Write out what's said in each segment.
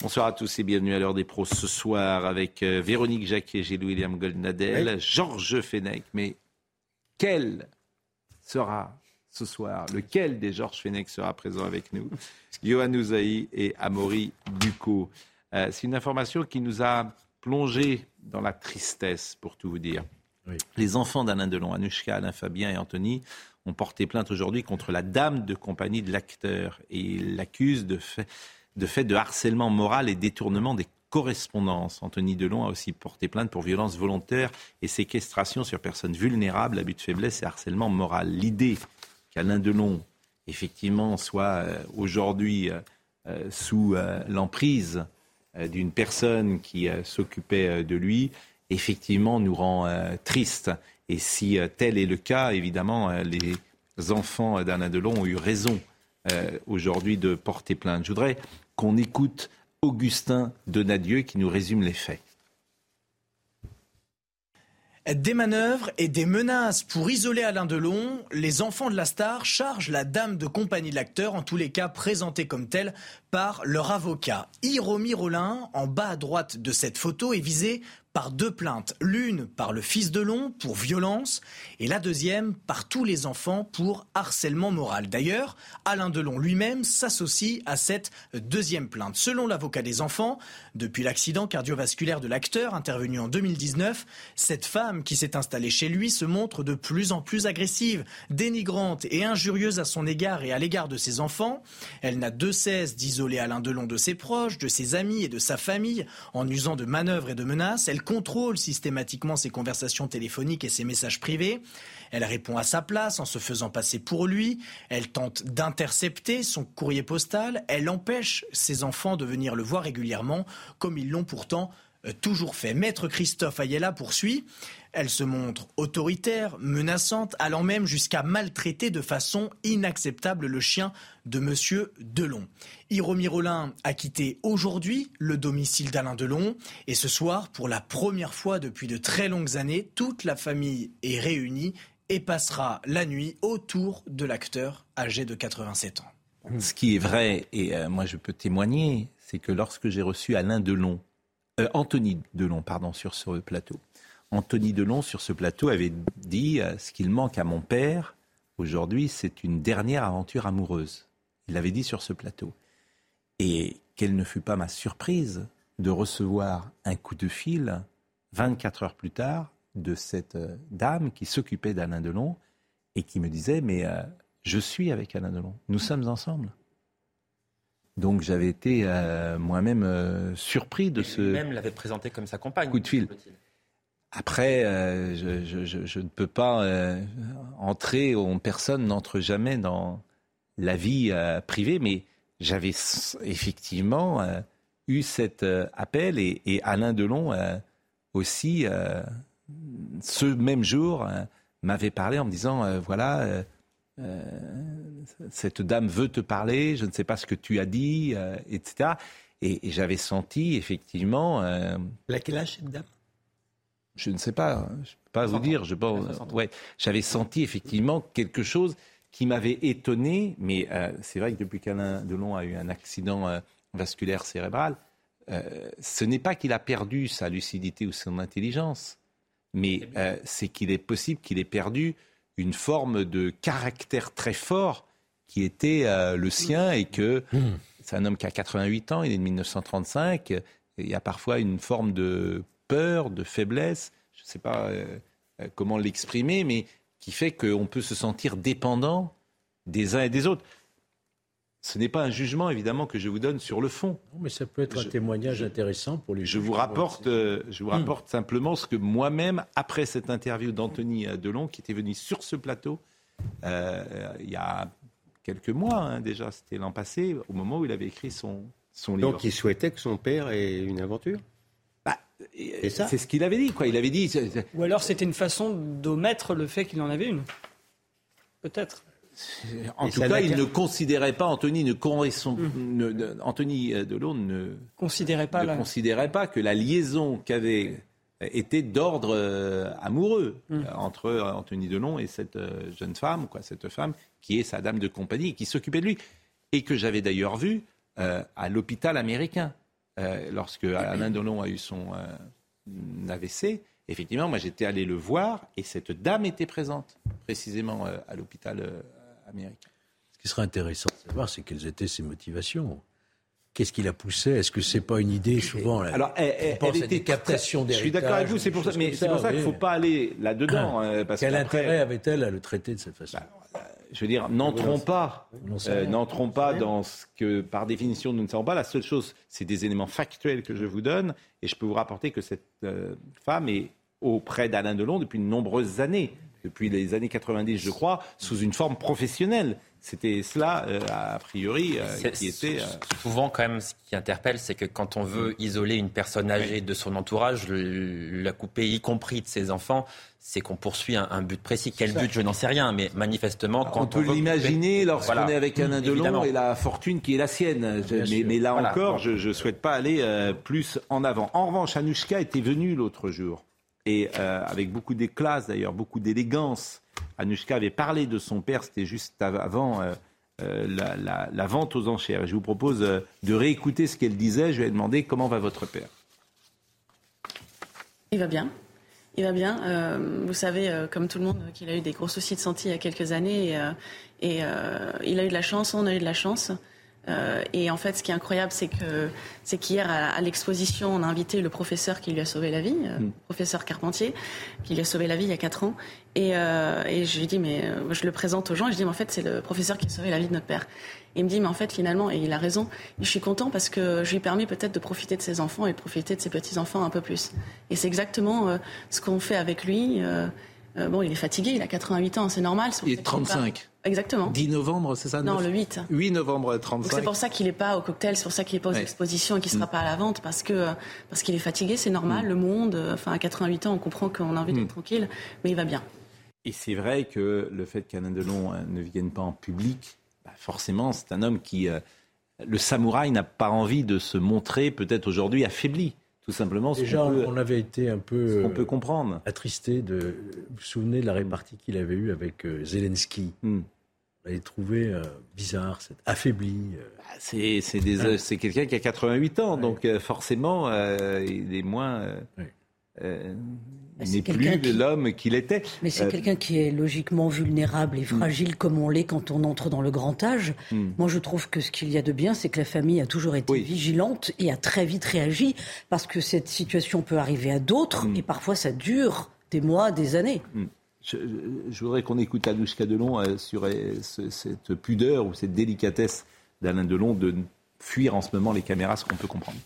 Bonsoir à tous et bienvenue à l'heure des pros ce soir avec euh, Véronique Jacquet, Gilles William Goldnadel, Georges Fenech. Mais quel sera ce soir Lequel des Georges Fenech sera présent avec nous? Johan Ouzaï et Amaury Ducot. Euh, C'est une information qui nous a plongé dans la tristesse, pour tout vous dire. Les enfants d'Alain Delon, Anushka, Alain Fabien et Anthony, ont porté plainte aujourd'hui contre la dame de compagnie de l'acteur et l'accusent de fait, de fait de harcèlement moral et détournement des correspondances. Anthony Delon a aussi porté plainte pour violence volontaire et séquestration sur personnes vulnérables, abus de faiblesse et harcèlement moral. L'idée qu'Alain Delon, effectivement, soit euh, aujourd'hui euh, euh, sous l'emprise d'une personne qui s'occupait de lui, effectivement, nous rend triste. Et si tel est le cas, évidemment, les enfants d'Alain Delon ont eu raison aujourd'hui de porter plainte. Je voudrais qu'on écoute Augustin Donadieu qui nous résume les faits. Des manœuvres et des menaces pour isoler Alain Delon, les enfants de la star chargent la dame de compagnie de l'acteur, en tous les cas présentée comme telle par leur avocat. Hiromi Rollin, en bas à droite de cette photo, est visé par deux plaintes. L'une par le fils Delon pour violence et la deuxième par tous les enfants pour harcèlement moral. D'ailleurs, Alain Delon lui-même s'associe à cette deuxième plainte. Selon l'avocat des enfants, depuis l'accident cardiovasculaire de l'acteur intervenu en 2019, cette femme qui s'est installée chez lui se montre de plus en plus agressive, dénigrante et injurieuse à son égard et à l'égard de ses enfants. Elle n'a de cesse d'isoler Alain Delon de ses proches, de ses amis et de sa famille en usant de manœuvres et de menaces. Contrôle systématiquement ses conversations téléphoniques et ses messages privés. Elle répond à sa place en se faisant passer pour lui. Elle tente d'intercepter son courrier postal. Elle empêche ses enfants de venir le voir régulièrement, comme ils l'ont pourtant euh, toujours fait. Maître Christophe Ayala poursuit. Elle se montre autoritaire, menaçante, allant même jusqu'à maltraiter de façon inacceptable le chien de Monsieur Delon. Hiromi Rollin a quitté aujourd'hui le domicile d'Alain Delon et ce soir, pour la première fois depuis de très longues années, toute la famille est réunie et passera la nuit autour de l'acteur âgé de 87 ans. Ce qui est vrai, et euh, moi je peux témoigner, c'est que lorsque j'ai reçu Alain Delon, euh, Anthony Delon, pardon, sur ce plateau, Anthony Delon sur ce plateau avait dit euh, ce qu'il manque à mon père aujourd'hui, c'est une dernière aventure amoureuse. Il l'avait dit sur ce plateau. Et quelle ne fut pas ma surprise de recevoir un coup de fil 24 heures plus tard de cette euh, dame qui s'occupait d'Alain Delon et qui me disait mais euh, je suis avec Alain Delon, nous sommes ensemble. Donc j'avais été euh, moi-même euh, surpris de ce Même l'avait présenté comme sa compagne. coup de fil. Après, euh, je, ne peux pas euh, entrer, on, personne n'entre jamais dans la vie euh, privée, mais j'avais effectivement eu cet appel et, Alain Delon aussi, ce même jour, m'avait parlé en me disant, voilà, cette dame veut te parler, je ne sais pas ce que tu as dit, etc. Et, et j'avais senti effectivement... Elle a quel âge cette dame? Je ne sais pas, je ne peux pas vous 60 ans. dire. Je pense, Ouais, 60 ans. ouais, j'avais senti effectivement quelque chose qui m'avait étonné, mais euh, c'est vrai que depuis qu'Alain Delon a eu un accident euh, vasculaire cérébral, euh, ce n'est pas qu'il a perdu sa lucidité ou son intelligence, mais euh, c'est qu'il est possible qu'il ait perdu une forme de caractère très fort qui était euh, le sien et que c'est un homme qui a 88 ans, il est de 1935, et il y a parfois une forme de peur, de faiblesse, je ne sais pas euh, euh, comment l'exprimer, mais qui fait qu'on peut se sentir dépendant des uns et des autres. Ce n'est pas un jugement, évidemment, que je vous donne sur le fond. Non, mais ça peut être Je- un témoignage intéressant pour les Je juges vous rapporte, euh, je vous rapporte simplement ce que moi-même, après cette interview d'Anthony Delon, qui était venu sur ce plateau euh, il y a quelques mois hein, déjà, c'était l'an passé, au moment où il avait écrit son, son livre. Donc il souhaitait que son père ait une aventure? C'est ce qu'il avait dit, quoi. Il avait dit. Ou alors c'était une façon d'omettre le fait qu'il en avait une. Peut-être. En Et tout cas, il ne considérait pas, Anthony ne Mmh. Anthony euh, Delon ne, Considérez pas ne la. considérait pas que la liaison qu'avait était d'ordre euh, amoureux Mm. euh, entre euh, Anthony Delon et cette euh, jeune femme, quoi, cette femme qui est sa dame de compagnie, qui s'occupait de lui, et que j'avais d'ailleurs vu euh, à l'hôpital américain euh, lorsque Alain Delon a eu son euh, AVC. Effectivement, moi j'étais allé le voir et cette dame était présente précisément euh, à l'hôpital américain. Ce qui serait intéressant de savoir, c'est quelles étaient ses motivations. Qu'est-ce qui la poussait? Est-ce que c'est pas une idée souvent là, Alors, elle, elle- pense elle à des captations Je suis d'accord avec vous, c'est pour ça, mais c'est pour ça qu'il ne faut pas aller là-dedans. euh, parce Quel intérêt avait-elle à le traiter de cette façon? Je veux dire, n'entrons pas, euh, n'entrons pas dans ce que, par définition, nous ne savons pas. La seule chose, c'est des éléments factuels que je vous donne, et je peux vous rapporter que cette euh, femme est auprès d'Alain Delon depuis de nombreuses années, depuis les années 90, je crois, sous une forme professionnelle. C'était cela, euh, a priori, euh, qui était. euh, Souvent, quand même, ce qui interpelle, c'est que quand on veut isoler une personne âgée de son entourage, le- la couper, y compris de ses enfants, c'est qu'on poursuit un, un but précis. Quel but, je n'en sais rien, mais manifestement, quand on on, peut l'imaginer lorsqu'on Voilà. est avec Alain Delon Évidemment. et la fortune qui est la sienne. Je- mais, là Voilà. encore, je ne souhaite pas aller euh, plus en avant. En revanche, Anouchka était venue l'autre jour. Et euh, avec beaucoup d'éclat, d'ailleurs, beaucoup d'élégance. Anouchka avait parlé de son père, c'était juste av- avant euh, euh, la, la- la vente aux enchères. Et je vous propose euh, de réécouter ce qu'elle disait. Je lui ai demandé comment va votre père? Il va bien. Il va bien. Euh, vous savez, euh, comme tout le monde, qu'il a eu des gros soucis de santé il y a quelques années. Et, euh, il a eu de la chance, on a eu de la chance. Euh, et en fait, ce qui est incroyable, c'est que c'est qu'hier à, à l'exposition, on a invité le professeur qui lui a sauvé la vie, euh, Mm. professeur Carpentier, qui lui a sauvé la vie il y a quatre ans. Et, euh, et je lui dis, mais euh, je le présente aux gens et je dis, mais en fait, c'est le professeur qui a sauvé la vie de notre père. Et il me dit, mais en fait, finalement, et il a raison, je suis content parce que je lui ai permis peut-être de profiter de ses enfants et de profiter de ses petits-enfants un peu plus. Et c'est exactement euh, ce qu'on fait avec lui. Euh, bon, il est fatigué, il a 88 ans, c'est normal. Il est ça qu'il est pas- 35. Exactement. 10 novembre, c'est ça Non, le 8. 8 novembre Donc 35. c'est pour ça qu'il n'est pas au cocktail, c'est pour ça qu'il n'est pas aux Ouais. expositions et qu'il ne sera Mm. pas à la vente parce que parce qu'il est fatigué, c'est normal. Le monde, euh, enfin à 88 ans, on comprend qu'on a envie d'être Mm. tranquille, mais il va bien. Et c'est vrai que le fait qu'Alain Delon euh, ne vienne pas en public, bah, forcément, c'est un homme qui. euh, le samouraï n'a pas envie de se montrer, peut-être aujourd'hui, affaibli. Tout simplement, ce Déjà, peut, on avait été un peu qu'on peut euh, comprendre. attristé de. Vous vous souvenez de la répartie qu'il avait eue avec euh, Zelensky? Hmm. On l'avait trouvé euh, bizarre, cette affaibli. euh, Bah, C'est, c'est, des- c'est quelqu'un qui a 88 ans, donc euh, forcément, euh, il est moins. euh. Euh, il n'est plus qui- l'homme qu'il était. Mais c'est Euh, quelqu'un qui est logiquement vulnérable et fragile comme on l'est quand on entre dans le grand âge. Hmm. Moi, je trouve que ce qu'il y a de bien, c'est que la famille a toujours été Oui. vigilante et a très vite réagi parce que cette situation peut arriver à d'autres Hmm. et parfois ça dure des mois, des années. Je, je voudrais qu'on écoute Anouchka Delon euh, sur ce- cette pudeur ou cette délicatesse d'Alain Delon de fuir en ce moment les caméras, ce qu'on peut comprendre.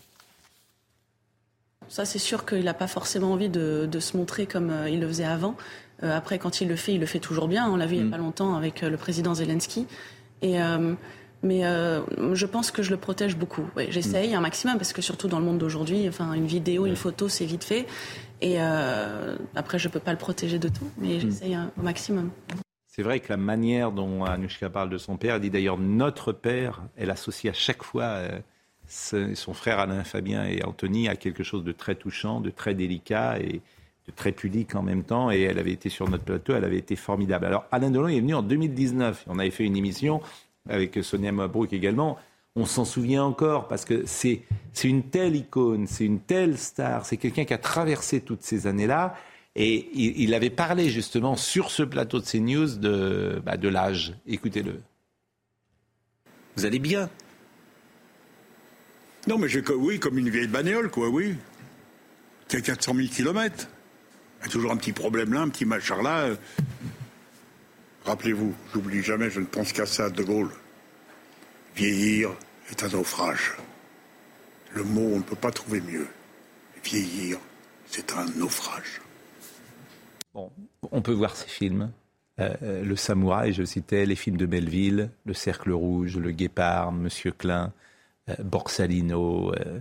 Ça, c'est sûr qu'il n'a pas forcément envie de, de se montrer comme euh, il le faisait avant. Euh, après, quand il le fait, il le fait toujours bien. On l'a vu il n'y Mm. a pas longtemps avec euh, le président Zelensky. Et, euh, mais euh, je pense que je le protège beaucoup. Ouais, J'essaye un maximum parce que surtout dans le monde d'aujourd'hui, enfin, une vidéo, une photo, c'est vite fait. Et euh, après, je peux pas le protéger de tout, mais j'essaye hein, au maximum. C'est vrai que la manière dont Anouchka parle de son père, elle dit d'ailleurs notre père, elle associe à chaque fois euh, son frère Alain Fabien et Anthony à quelque chose de très touchant, de très délicat et de très pudique en même temps. Et elle avait été sur notre plateau, elle avait été formidable. Alors Alain Delon est venu en 2019. On avait fait une émission avec Sonia Mabrouk également. On s'en souvient encore parce que c'est une telle icône, c'est une telle star, c'est quelqu'un qui a traversé toutes ces années-là. Et il, il avait parlé justement sur ce plateau de CNews de, bah, de l'âge. Écoutez-le. Vous allez bien? Non, mais j'ai oui, comme une vieille bagnole, quoi, oui. Qui a 400 000 kilomètres. Il y a toujours un petit problème là, un petit machin là. euh. Rappelez-vous, j'oublie jamais, je ne pense qu'à ça, De Gaulle. Vieillir est un naufrage. Le mot, on ne peut pas trouver mieux. Vieillir, c'est un naufrage. Bon, on peut voir ces films. euh, Le Samouraï, je citais, les films de Melville, Le Cercle Rouge, Le Guépard, Monsieur Klein, euh, Borsalino, euh,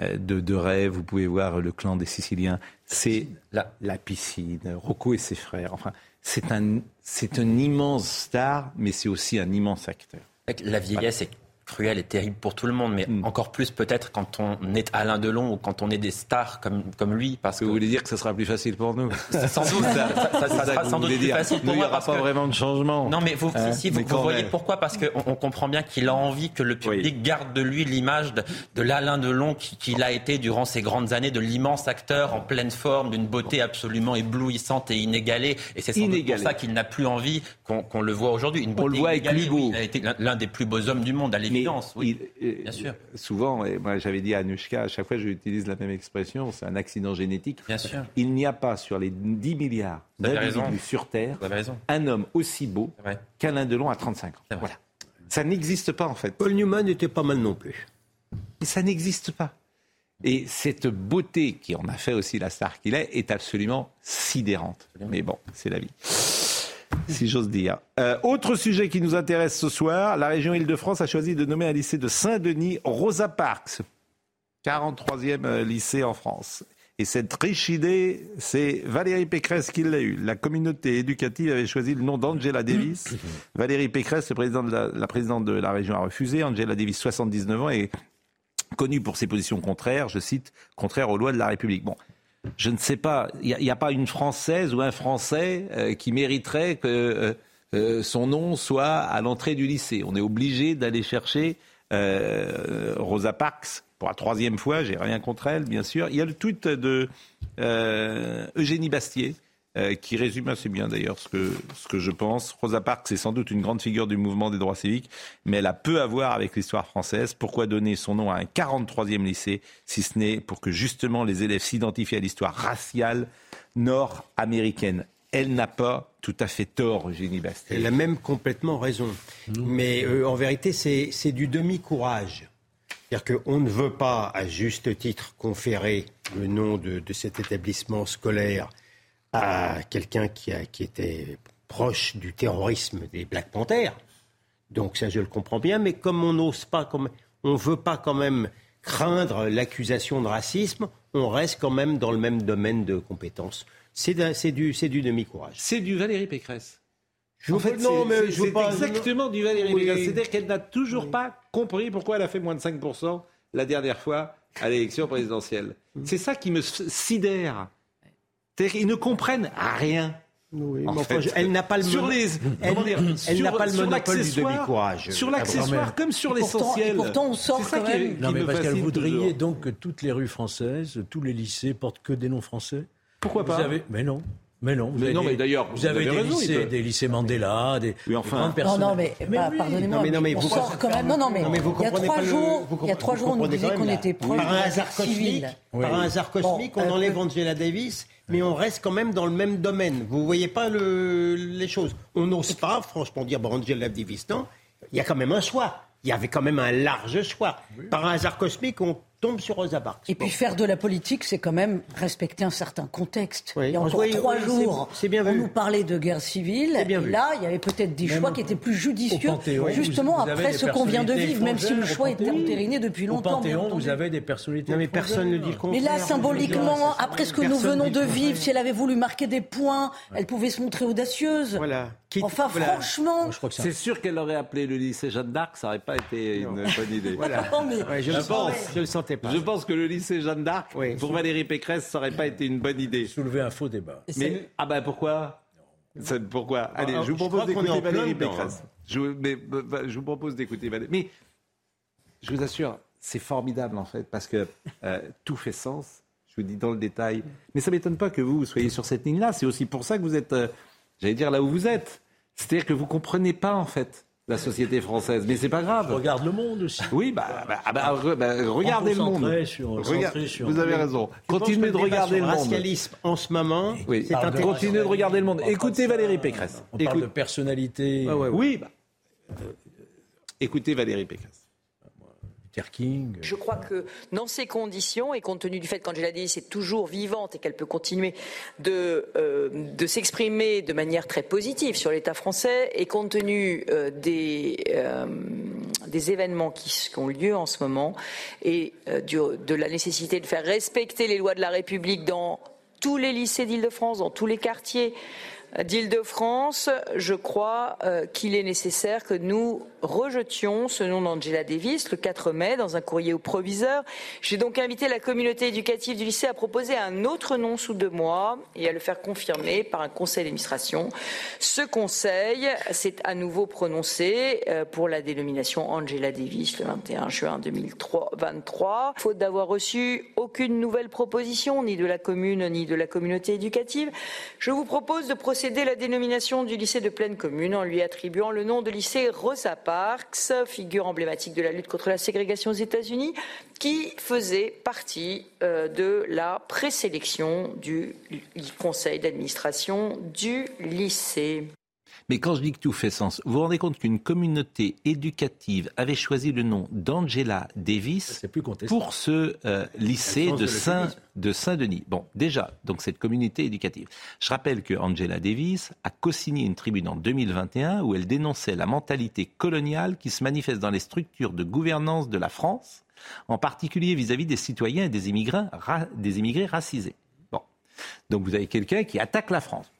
euh, de, de vous pouvez voir Le Clan des Siciliens. C'est la, la piscine, Rocco et ses frères. Enfin, c'est un, c'est un immense star, mais c'est aussi un immense acteur. La vieillesse est cruelle et terrible pour tout le monde, mais Mm. encore plus peut-être quand on est Alain Delon ou quand on est des stars comme, comme lui. Parce que Vous voulez dire que ça sera plus facile pour nous sans doute, ça, ça- ça ça sera sans doute plus dire. facile Nous, pour il n'y moi. aura pas que- vraiment de changement. Non, mais vous, Hein, si, si, mais vous, voyez même. pourquoi Parce qu'on on comprend bien qu'il a envie que le public garde de lui l'image de, de l'Alain Delon qui- qu'il a été durant ces grandes années, de l'immense acteur en pleine forme, d'une beauté absolument éblouissante et inégalée. Et c'est sans doute Inégalée. pour ça qu'il n'a plus envie qu'on le voit aujourd'hui. Une beauté le voit avec Hugo. il a été l'un- des plus beaux hommes du monde, à Oui, Il- euh, bien sûr. Souvent, et moi j'avais dit à Anushka, à chaque fois j'utilise la même expression, c'est un accident génétique. Bien sûr. Il n'y a pas sur les 10 milliards d'individus sur Terre un homme aussi beau qu'Alain Delon à 35 ans. Voilà. Ça n'existe pas en fait. Paul Newman était pas mal non plus. Et ça n'existe pas. Et cette beauté qui en a fait aussi la star qu'il est est absolument sidérante. Mais bon, c'est la vie. Si j'ose dire. Euh, autre sujet qui nous intéresse ce soir, la région Île-de-France a choisi de nommer un lycée de Saint-Denis Rosa Parks, 43e euh, lycée en France. Et cette riche idée, c'est Valérie Pécresse qui l'a eue. La communauté éducative avait choisi le nom d'Angela Davis. Valérie Pécresse, le président de la, la présidente de la région, a refusé. Angela Davis, 79 ans, est connue pour ses positions contraires, je cite, contraires aux lois de la République. Bon, je ne sais pas, il n'y a, pas une Française ou un Français euh, qui mériterait que euh, euh, son nom soit à l'entrée du lycée. On est obligé d'aller chercher Rosa Parks pour la troisième fois, j'ai rien contre elle, bien sûr. Il y a le tweet de Eugénie Bastier, euh, qui résume assez bien d'ailleurs ce que, ce que je pense. Rosa Parks c'est sans doute une grande figure du mouvement des droits civiques, mais elle a peu à voir avec l'histoire française. Pourquoi donner son nom à un 43e lycée, si ce n'est pour que justement les élèves s'identifient à l'histoire raciale nord-américaine? Elle n'a pas tout à fait tort, Eugénie Bastier. Elle a même complètement raison. Mais euh, en vérité, c'est c'est du demi-courage. C'est-à-dire qu'on ne veut pas, à juste titre, conférer le nom de, de cet établissement scolaire à quelqu'un qui, a- qui était proche du terrorisme des Black Panthers. Donc ça, je le comprends bien. Mais comme on n'ose pas, comme on ne veut pas quand même craindre l'accusation de racisme, on reste quand même dans le même domaine de compétences. C'est du, demi-courage. C'est du Valérie Pécresse. Je en fait, non, mais je veux pas- exactement du Valérie Oui. Pécresse. C'est-à-dire qu'elle n'a toujours pas compris pourquoi elle a fait moins de 5% la dernière fois à l'élection présidentielle. C'est ça qui me sidère. C'est-à-dire qu'ils ne comprennent rien. Oui, En fait, elle n'a pas le sur les, elle- comment dire, elle sur- n'a pas le sur monopole du l'accessoire- demi-courage. Sur Ah, l'accessoire comme sur l'essentiel. et pourtant, on sort quand même- qui Non, mais me parce qu'elle fascine voudriez toujours. donc que toutes les rues françaises, tous les lycées portent que des noms français Pourquoi Vous pas avez- Mais non. Mais non. Vous Mais avez non, des- mais d'ailleurs, vous vous avez, avez des, raison, lycées, des lycées Mandela, des, Oui, enfin. des grandes Non, personnes. non, mais, bah, oui. pardonnez-moi, Non, mais non, mais on vous- sort quand même. Non, non, mais, Non, mais vous il y a trois pas le- jours, vous il y a trois vous jours, on nous disait qu'on était proche par de un la hasard cosmique, par un hasard cosmique, Bon, on euh, enlève euh, Angela Davis, mais on reste quand même dans le même domaine. Vous voyez pas le- les choses. On n'ose pas, franchement, dire bon, Angela Davis, non. Il y a quand même un choix. Il y avait quand même un large choix. Par un hasard cosmique, on tombe sur Rosa Parks. Et puis faire de la politique, c'est quand même respecter un certain contexte. Oui. Il y a encore Oui, trois oui, jours, c'est bien on vu. nous parlait de guerre civile. C'est bien et vu. là, il y avait peut-être des Même choix au- qui étaient plus judicieux, au Panthéon, justement vous- vous avez après ce qu'on vient de vivre, même si le choix au était entériné depuis Au longtemps. bien Panthéon, vous avez des personnalités Non, mais personne ne dit le contraire. Mais là, symboliquement, après ce que nous venons de vivre, si elle avait voulu marquer des points, elle pouvait se montrer audacieuse. Voilà. Quitte- Enfin, voilà. franchement. Je crois que ça- C'est sûr qu'elle aurait appelé le lycée Jeanne d'Arc, ça n'aurait pas été une bonne idée. Voilà. Je, le pense. Je pas. Pense que le lycée Jeanne d'Arc, Oui. pour Valérie Pécresse, ça n'aurait pas été une bonne idée. soulever un faux débat. Mais, ah ben pourquoi? Pourquoi? Allez, Ah, je vous propose d'écouter Valérie Pécresse. Je, vous- mais, bah, je vous propose d'écouter Valérie. Mais je vous assure, c'est formidable en fait, parce que euh, tout fait sens. Je vous dis dans le détail. Mais ça ne m'étonne pas que vous, vous soyez sur cette ligne-là. C'est aussi pour ça que vous êtes, euh, j'allais dire, là où vous êtes. C'est-à-dire que vous ne comprenez pas en fait la société française. Mais c'est pas grave. Regarde le monde aussi. Oui, bah, bah, ah bah, bah, regardez le monde. Sur- sur- vous avez raison. Continuez de regarder le monde. racialisme en ce moment, Oui, c'est Pardon. intéressant. continuez de regarder le monde. On parle Écoutez. Valérie Pécresse. On parle Écoute- de personnalité. Ouais, ouais, ouais. Oui, euh, écoutez Valérie Pécresse. Luther King. Je crois que dans ces conditions, et compte tenu du fait qu'Angela Davis est toujours vivante et qu'elle peut continuer de, euh, de s'exprimer de manière très positive sur l'État français, et compte tenu euh, des, euh, des événements qui, qui ont lieu en ce moment, et euh, du- de la nécessité de faire respecter les lois de la République dans tous les lycées d'Île-de-France, dans tous les quartiers euh, d'Île-de-France, je crois euh, qu'il est nécessaire que nous rejetions ce nom d'Angela Davis le 4 mai dans un courrier au proviseur. J'ai donc invité la communauté éducative du lycée à proposer un autre nom sous deux mois et à le faire confirmer par un conseil d'administration. Ce conseil s'est à nouveau prononcé euh, pour la dénomination Angela Davis le 21 juin 2023. Faute d'avoir reçu aucune nouvelle proposition, ni de la commune, ni de la communauté éducative, je vous propose de procéder à la dénomination du lycée de pleine commune en lui attribuant le nom de lycée Rosa Parks, figure emblématique de la lutte contre la ségrégation aux États-Unis, qui faisait partie euh, de la présélection du conseil d'administration du lycée. Mais quand je dis que tout fait sens, vous vous rendez compte qu'une communauté éducative avait choisi le nom d'Angela Davis pour ce euh, lycée de, Saint, Saint-Denis. Bon, déjà, donc cette communauté éducative. Je rappelle que Angela Davis a co-signé une tribune en 2021 où elle dénonçait la mentalité coloniale qui se manifeste dans les structures de gouvernance de la France, en particulier vis-à-vis des citoyens et des immigrants, ra- des immigrés racisés. Bon, donc vous avez quelqu'un qui attaque la France.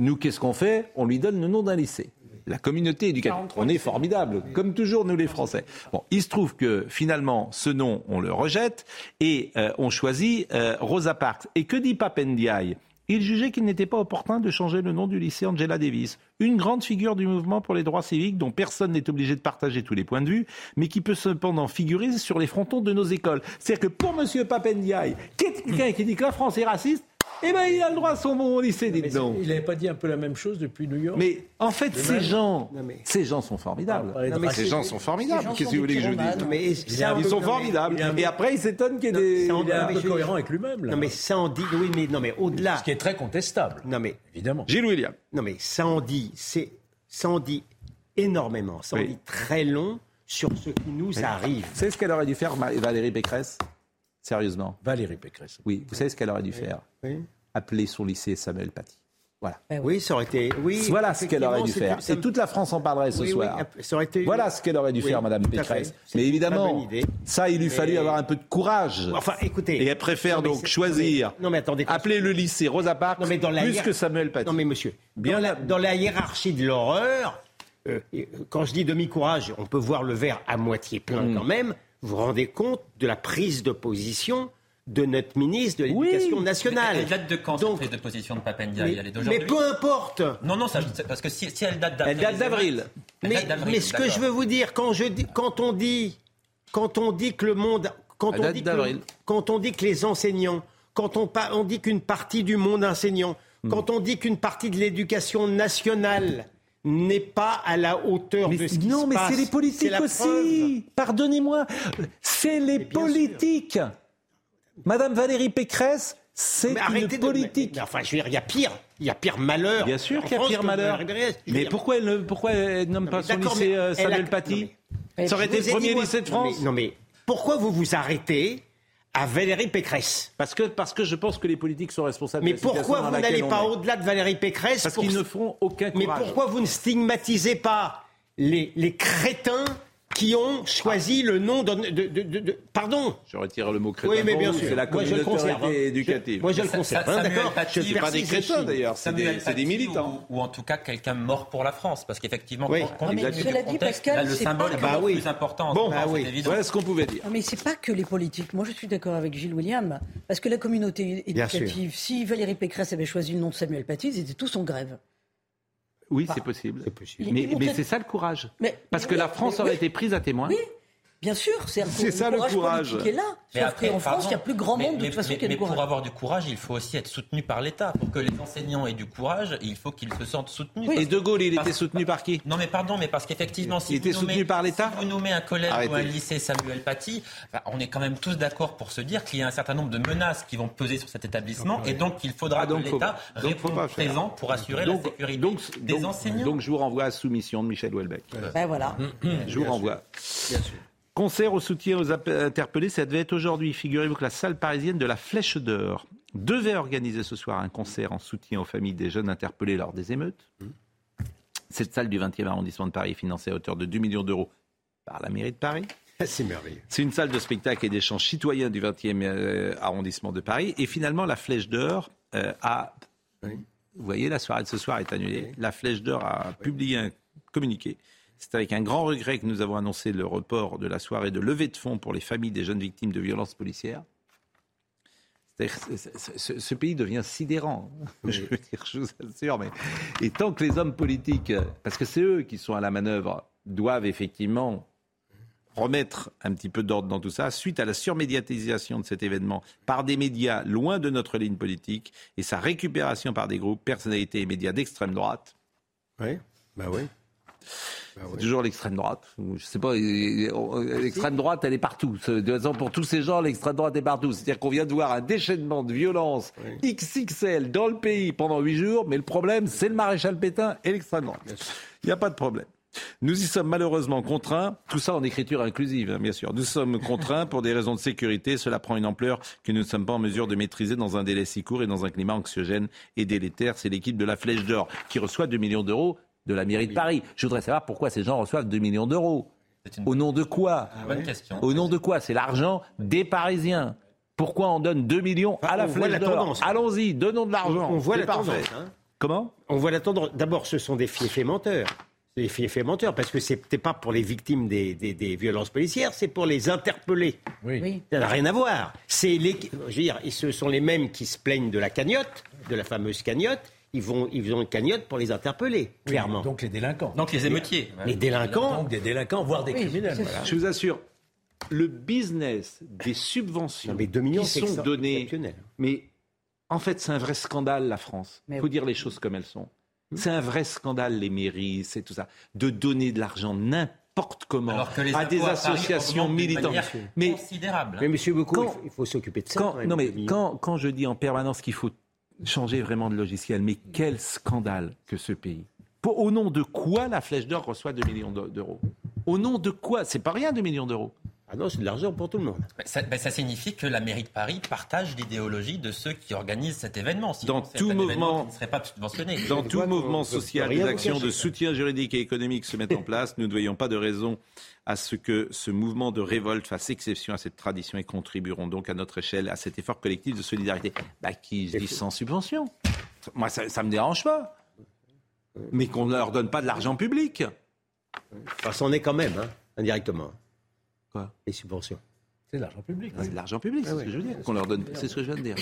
Nous, qu'est-ce qu'on fait On lui donne le nom d'un lycée. La communauté éducative. On est formidable, comme toujours nous les Français. Bon, il se trouve que finalement, ce nom, on le rejette et euh, on choisit euh, Rosa Parks. Et que dit Papendiaï? Il jugeait qu'il n'était pas opportun de changer le nom du lycée Angela Davis, une grande figure du mouvement pour les droits civiques dont personne n'est obligé de partager tous les points de vue, mais qui peut cependant figurer sur les frontons de nos écoles. C'est-à-dire que pour M. Papendiaï, quelqu'un qui dit que la France est raciste, eh ben il a le droit à son au lycée, dites donc. Il n'avait pas dit un peu la même chose depuis New York Mais en fait, ces même. gens, Non, mais- ces gens sont formidables. Non, mais ces gens sont formidables. Qu'est-ce que vous voulez que je dise Ils sont formidables. Et après, ils s'étonnent qu'il y ait des. Il est un mais peu je- cohérent avec lui-même. là. Non mais ça en dit, oui mais non mais au-delà. Ce qui est très contestable, Non mais évidemment. Gilles William. non mais ça en dit, c'est ça en dit énormément, ça en dit très long sur ce qui nous arrive. Savez ce qu'elle aurait dû faire, Valérie Pécresse Sérieusement Valérie Pécresse. Oui. Vous savez ce qu'elle aurait dû faire Oui. Appeler son lycée Samuel Paty. Voilà. Oui, ça aurait été. Oui, voilà ce qu'elle aurait dû faire. Et toute la France en parlerait ce Oui, oui, soir. ça aurait été- Voilà ce qu'elle aurait dû Oui, faire, Madame. Pécresse. Mais évidemment, ça, il lui Mais- fallut avoir un peu de courage. Enfin, écoutez. Et elle préfère Non, donc choisir, non, mais attendez, appeler le lycée Rosa Parks Non, mais dans la plus hiér- que Samuel Paty. Non mais monsieur, Bien dans, la, là- dans la hiérarchie de l'horreur, euh, quand je dis demi-courage, on peut voir le verre à moitié plein Mm. quand même. Vous vous rendez compte de la prise de position de notre ministre de l'Éducation nationale. Elle date de quand Donc- cette prise de position de Papendiaï mais, Elle est d'aujourd'hui mais peu importe. Non, non, ça, parce que si, si elle date d'avril. Elle date d'avril. Mais, mais ce que je veux vous dire, quand, je dis, quand, on, dit, quand on dit que le monde. Quand Elle on, dit que, quand on dit que les enseignants, quand on, on dit qu'une partie du monde enseignant, Hmm. quand on dit qu'une partie de l'éducation nationale n'est pas à la hauteur de ce qui non, se mais passe, c'est les politiques aussi. Pardonnez-moi. C'est les politiques. Madame Valérie Pécresse, c'est Mais une de- politique. mais- mais enfin, je veux dire, il y a pire. Il y a pire malheur. Bien sûr qu'il y a pire malheur. Mais pourquoi elle, ne- pourquoi elle nomme Non, pas mais son lycée mais euh, Samuel non, Paty mais- Ça aurait été le premier lycée de non, France mais- Non mais pourquoi vous vous arrêtez à Valérie Pécresse parce que, parce que je pense que les politiques sont responsables Mais de la situation pourquoi vous n'allez pas au-delà de Valérie Pécresse Parce pour- qu'ils ne feront aucun Mais courage. pourquoi vous ne stigmatisez pas les, les crétins qui ont choisi le nom de, de- de- de- de- Pardon Je retire le mot crétin. Oui, mais bien sûr. C'est la Moi, je le communauté conserve, hein. éducative. Moi, je le conserve. Hein, d'accord Je pas des crétins d'ailleurs, c'est des, des militants. Ou, ou en tout cas quelqu'un mort pour la France. Parce qu'effectivement, Oui. Ah, mais cela dit, Pascal, là, le symbole est Bah oui. plus important. Bon, bah oui. c'est évident. Voilà ce qu'on pouvait dire. Non, mais c'est pas que les politiques. Moi, je suis d'accord avec Gilles William. Parce que la communauté éducative, si Valérie Pécresse avait choisi le nom de Samuel Paty, ils étaient tous en grève. Oui, Bah, c'est possible. C'est possible. Il- Mais, c'est ça le courage. Mais- Parce mais que oui, la France mais aurait oui. été prise à témoin. Oui, bien sûr. C'est C'est ça, le courage. politique est là. Mais Sauf après, qu'en France, il y a plus grand mais- monde de mais- toute façon mais- qu'il y a mais pour avoir du courage, il faut aussi être soutenu par l'État. Pour que les enseignants aient du courage, il faut qu'ils se sentent soutenus. Et De Gaulle, il Parce- était soutenu par qui? Non mais pardon, mais parce qu'effectivement, si Il vous était soutenu nommez- par l'État? si vous nommez un collège Arrêtez. ou un lycée Samuel Paty, enfin, on est quand même tous d'accord pour se dire qu'il y a un certain nombre de menaces qui vont peser sur cet établissement et donc il faudra Ah, donc que l'État réponde présent pour assurer donc, la sécurité donc, des donc- enseignants. donc je vous renvoie à Soumission de Michel Houellebecq. Ben voilà. Je vous renvoie. Concert au soutien aux interpellés, ça devait être aujourd'hui. Figurez-vous que la salle parisienne de la Flèche d'Or devait organiser ce soir un concert en soutien aux familles des jeunes interpellés lors des émeutes. Cette salle du 20e arrondissement de Paris est financée à hauteur de 2 millions d'euros par la mairie de Paris. C'est merveilleux. C'est une salle de spectacle et d'échange citoyens du 20e euh, arrondissement de Paris. Et finalement, la Flèche d'Or euh, a. Vous voyez, la soirée de ce soir est annulée. La Flèche d'Or a publié un communiqué. C'est avec un grand regret que nous avons annoncé le report de la soirée de levée de fonds pour les familles des jeunes victimes de violences policières. Ce pays devient sidérant. Je veux dire, je vous assure. Mais... Et tant que les hommes politiques, parce que c'est eux qui sont à la manœuvre, doivent effectivement remettre un petit peu d'ordre dans tout ça, suite à la surmédiatisation de cet événement par des médias loin de notre ligne politique et sa récupération par des groupes, personnalités et médias d'extrême droite. Oui, bah oui. C'est toujours l'extrême droite. Je sais pas, euh, l'extrême droite, elle est partout. De toute façon, pour tous ces gens, l'extrême droite est partout. C'est-à-dire qu'on vient de voir un déchaînement de violence XXL dans le pays pendant huit jours, mais le problème, c'est le maréchal Pétain et l'extrême droite. Il n'y a pas de problème. Nous y sommes malheureusement contraints, tout ça en écriture inclusive, hein, bien sûr. Nous sommes contraints pour des raisons de sécurité. Cela prend une ampleur que nous ne sommes pas en mesure de maîtriser dans un délai si court et dans un climat anxiogène et délétère. C'est l'équipe de la Flèche d'Or qui reçoit 2 millions d'euros de la mairie de Paris. Je voudrais savoir pourquoi ces gens reçoivent 2 millions d'euros. Au nom de quoi Bonne question. Au nom de quoi C'est l'argent des Parisiens. Pourquoi on donne 2 millions à la on voit Flèche la d'Or tendance. Allons-y, donnons de l'argent. On voit la tendance. hein. Comment On voit la tendance. D'abord, ce sont des fiefs menteurs. C'est des fiefs menteurs parce que c'était pas pour les victimes des, des- des violences policières, c'est pour les interpeller. Oui. Ça n'a rien à voir. C'est les, je veux dire, et ce sont les mêmes qui se plaignent de la cagnotte, de la fameuse cagnotte. Ils vont, ils ont une cagnotte pour les interpeller, clairement. Donc les délinquants. Donc les émeutiers. les délinquants, Donc des délinquants, voire des criminels. voilà. Je vous assure, le business des subventions Non, mais 2 millions, qui c'est sont données, exceptionnel. mais en fait, c'est un vrai scandale, la France. Il faut dire les choses comme elles sont. C'est un vrai scandale, les mairies, c'est tout ça. De donner de l'argent n'importe comment Alors que les à des associations militantes. Mais considérable. mais Monsieur Beaucoup, Quand- il faut- s'occuper de ça. quand, quand même, non mais quand, quand je dis en permanence qu'il faut changer vraiment de logiciel, mais quel scandale que ce pays. Au nom de quoi la Flèche d'Or reçoit 2 millions d'euros? Au nom de quoi? C'est pas rien 2 millions d'euros. Ah non, c'est de l'argent pour tout le monde. Ça, ben, ça signifie que la mairie de Paris partage l'idéologie de ceux qui organisent cet événement. Dans tout mouvement- ne serait pas subventionné. Dans tout mouvement social, des actions de ça. soutien juridique et économique se mettent en place. Nous ne voyons pas de raison à ce que ce mouvement de révolte fasse exception à cette tradition et contribueront donc à notre échelle à cet effort collectif de solidarité. Bah, qui je dis sans subvention? Moi, ça ne me dérange pas. Mais qu'on ne leur donne pas de l'argent public. Enfin, c'en est quand même, hein, indirectement. Quoi Les subventions. C'est de l'argent public. C'est de l'argent public, c'est Ah ce que je veux dire. Qu'on leur donne, c'est ce que je viens de dire.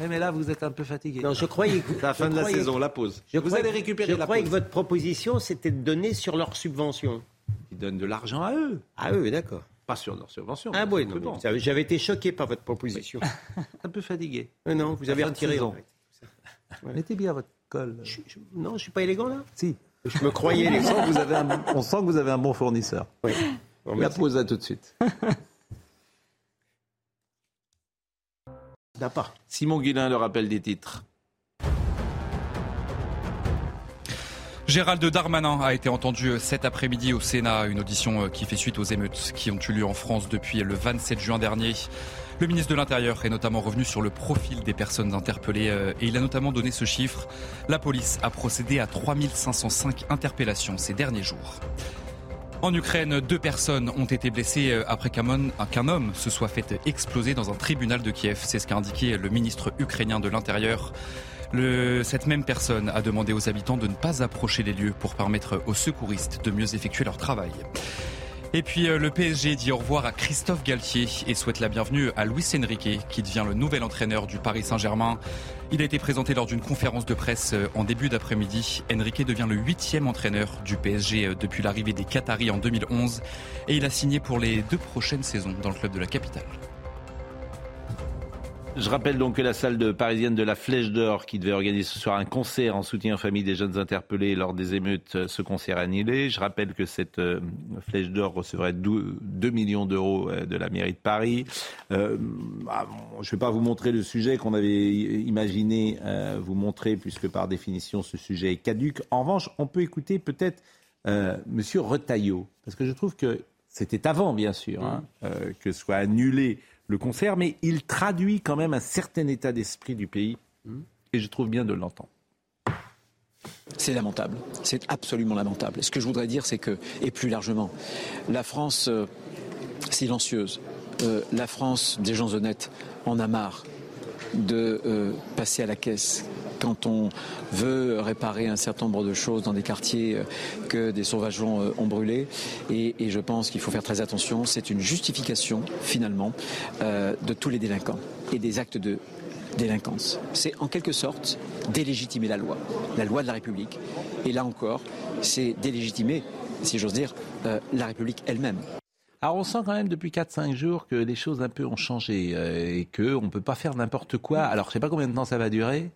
Eh, mais là, vous êtes un peu fatigué. Non, je croyais que. C'est la fin de la saison, la pause. Je vous croyais- allez récupérer Je la croyais pause. que votre proposition, c'était de donner sur leurs subventions. Ils donnent de l'argent à eux, Ah oui, d'accord. pas sur leur subvention. Ah oui, non, j'avais été choqué par votre proposition. un peu fatigué. Euh, non, vous avez retiré. saison. en fait. Mettez bien votre col. Je- je- non, je suis pas élégant là? Si. Je me croyais On élégant. sent, que vous avez un, on sent que vous avez un bon fournisseur. Oui. Bon, La pause à tout de suite. Simon Guillain, le rappel des titres. Gérald Darmanin a été entendu cet après-midi au Sénat, une audition euh, qui fait suite aux émeutes qui ont eu lieu en France depuis le 27 juin dernier. Le ministre de l'Intérieur est notamment revenu sur le profil des personnes interpellées euh, et il a notamment donné ce chiffre. La police a procédé à 3505 interpellations ces derniers jours. En Ukraine, deux personnes ont été blessées euh, après qu'un homme se soit fait exploser dans un tribunal de Kiev. C'est ce qu'a indiqué le ministre ukrainien de l'Intérieur. Cette même personne a demandé aux habitants de ne pas approcher les lieux pour permettre aux secouristes de mieux effectuer leur travail. Et puis euh, le PSG dit au revoir à Christophe Galtier et souhaite la bienvenue à Luis Enrique qui devient le nouvel entraîneur du Paris Saint-Germain. Il a été présenté lors d'une conférence de presse euh, en début d'après-midi. Enrique devient le huitième entraîneur du PSG euh, depuis l'arrivée des Qataris en 2011 et il a signé pour les deux prochaines saisons dans le club de la capitale. Je rappelle donc que la salle de parisienne de la Flèche d'Or, qui devait organiser ce soir un concert en soutien aux familles des jeunes interpellés lors des émeutes, euh, ce concert annulé. Je rappelle que cette euh, Flèche d'Or recevrait 2, millions d'euros euh, de la mairie de Paris. Euh, ah, bon, je ne vais pas vous montrer le sujet qu'on avait imaginé vous montrer, puisque par définition ce sujet est caduque. En revanche, on peut écouter peut-être Monsieur Retailleau, parce que je trouve que c'était avant bien sûr, hein, euh, que soit annulé le concert, mais il traduit quand même un certain état d'esprit du pays, et je trouve bien de l'entendre. C'est lamentable, c'est absolument lamentable. Ce que je voudrais dire, c'est que, et plus largement, la France euh, silencieuse, euh, la France des gens honnêtes en a marre de euh, passer à la caisse quand on veut réparer un certain nombre de choses dans des quartiers euh, que des sauvageons euh, ont brûlés. Et, je pense qu'il faut faire très attention. C'est une justification, finalement, de tous les délinquants et des actes de délinquance. C'est en quelque sorte délégitimer la loi, la loi de la République. Et là encore, c'est délégitimer, si j'ose dire, la République elle-même. Alors on sent quand même depuis 4-5 jours que les choses un peu ont changé euh, et qu'on ne peut pas faire n'importe quoi. Alors je ne sais pas combien de temps ça va durer,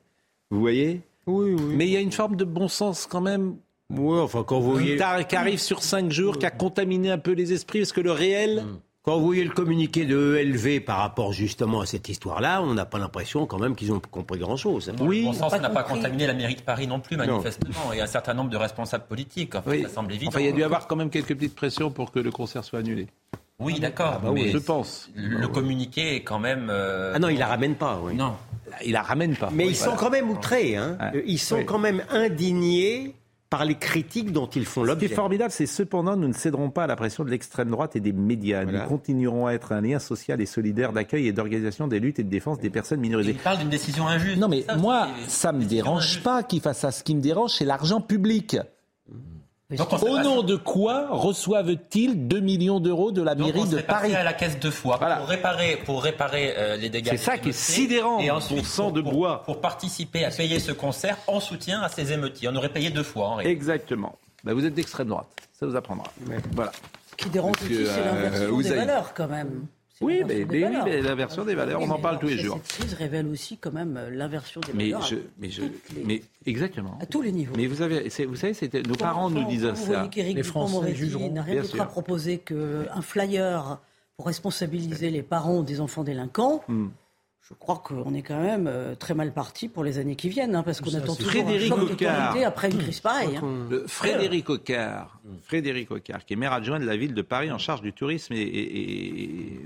vous voyez? Oui, oui. Mais il y a une forme de bon sens quand même Oui, enfin, quand vous voyez. qui arrive sur 5 jours, qui a contaminé un peu les esprits, parce que le réel... Quand vous voyez le communiqué de ELV par rapport justement à cette histoire-là, on n'a pas l'impression quand même qu'ils ont compris grand-chose. Oui, Le bon sens pas n'a pas contaminé la mairie de Paris non plus, manifestement, et un certain nombre de responsables politiques. Enfin, Oui. Ça semble évident. Enfin, il y a dû avoir quand même quelques petites pressions pour que le concert soit annulé. Oui, d'accord. bah oui, mais je pense. Le communiqué est quand même. euh, Ah non, il la ramène pas. Oui. Non. Il la ramène pas. Mais Oui, ils voilà. sont quand même outrés. Hein. Ouais. Ils sont Oui. quand même indignés par les critiques dont ils font Ce qui l'objet. est formidable, c'est cependant, nous ne céderons pas à la pression de l'extrême droite et des médias. Voilà. Nous continuerons à être un lien social et solidaire d'accueil et d'organisation des luttes et de défense des personnes minorisées. Il parle d'une décision injuste. Non, mais Ça, moi, ça me dérange injuste. pas qu'il fasse ça. Ce qui me dérange, c'est l'argent public. Donc, Au nom de quoi reçoivent-ils 2 millions d'euros de la donc, mairie on de Paris à la caisse deux fois Voilà. pour réparer, pour réparer euh, les dégâts. C'est ça des qui est sidérant, Et ensuite, sang de pour- bois. Pour participer à payer ce concert en soutien à ces émeutiers. On aurait payé deux fois en réalité. Exactement. Bah, vous êtes d'extrême droite. Ça vous apprendra. Voilà. Ce qui dérange aussi, c'est euh, l'inversion des Ouzaï. valeurs, quand même. Oui, mais- mais oui, valeurs. mais l'inversion des valeurs, Oui, on en parle alors, tous les jours. Cette crise révèle aussi quand même euh, l'inversion des Mais valeurs. je, mais je, toutes les- mais exactement. à tous les niveaux. Mais vous avez, c'est- vous savez, c'était nos parents nous disaient ça. Les Français jugeront. n'a rien d'autre à proposer qu'un flyer pour responsabiliser les parents des enfants délinquants. Hmm. Je crois qu'on est quand même euh, très mal parti pour les années qui viennent, hein, parce qu'on attend toujours Frédéric un choc d'autorité après une crise pareille. hein. Le Frédéric Ocard, Frédéric Ocard, qui est maire adjoint de la ville de Paris en charge du tourisme et, et- et-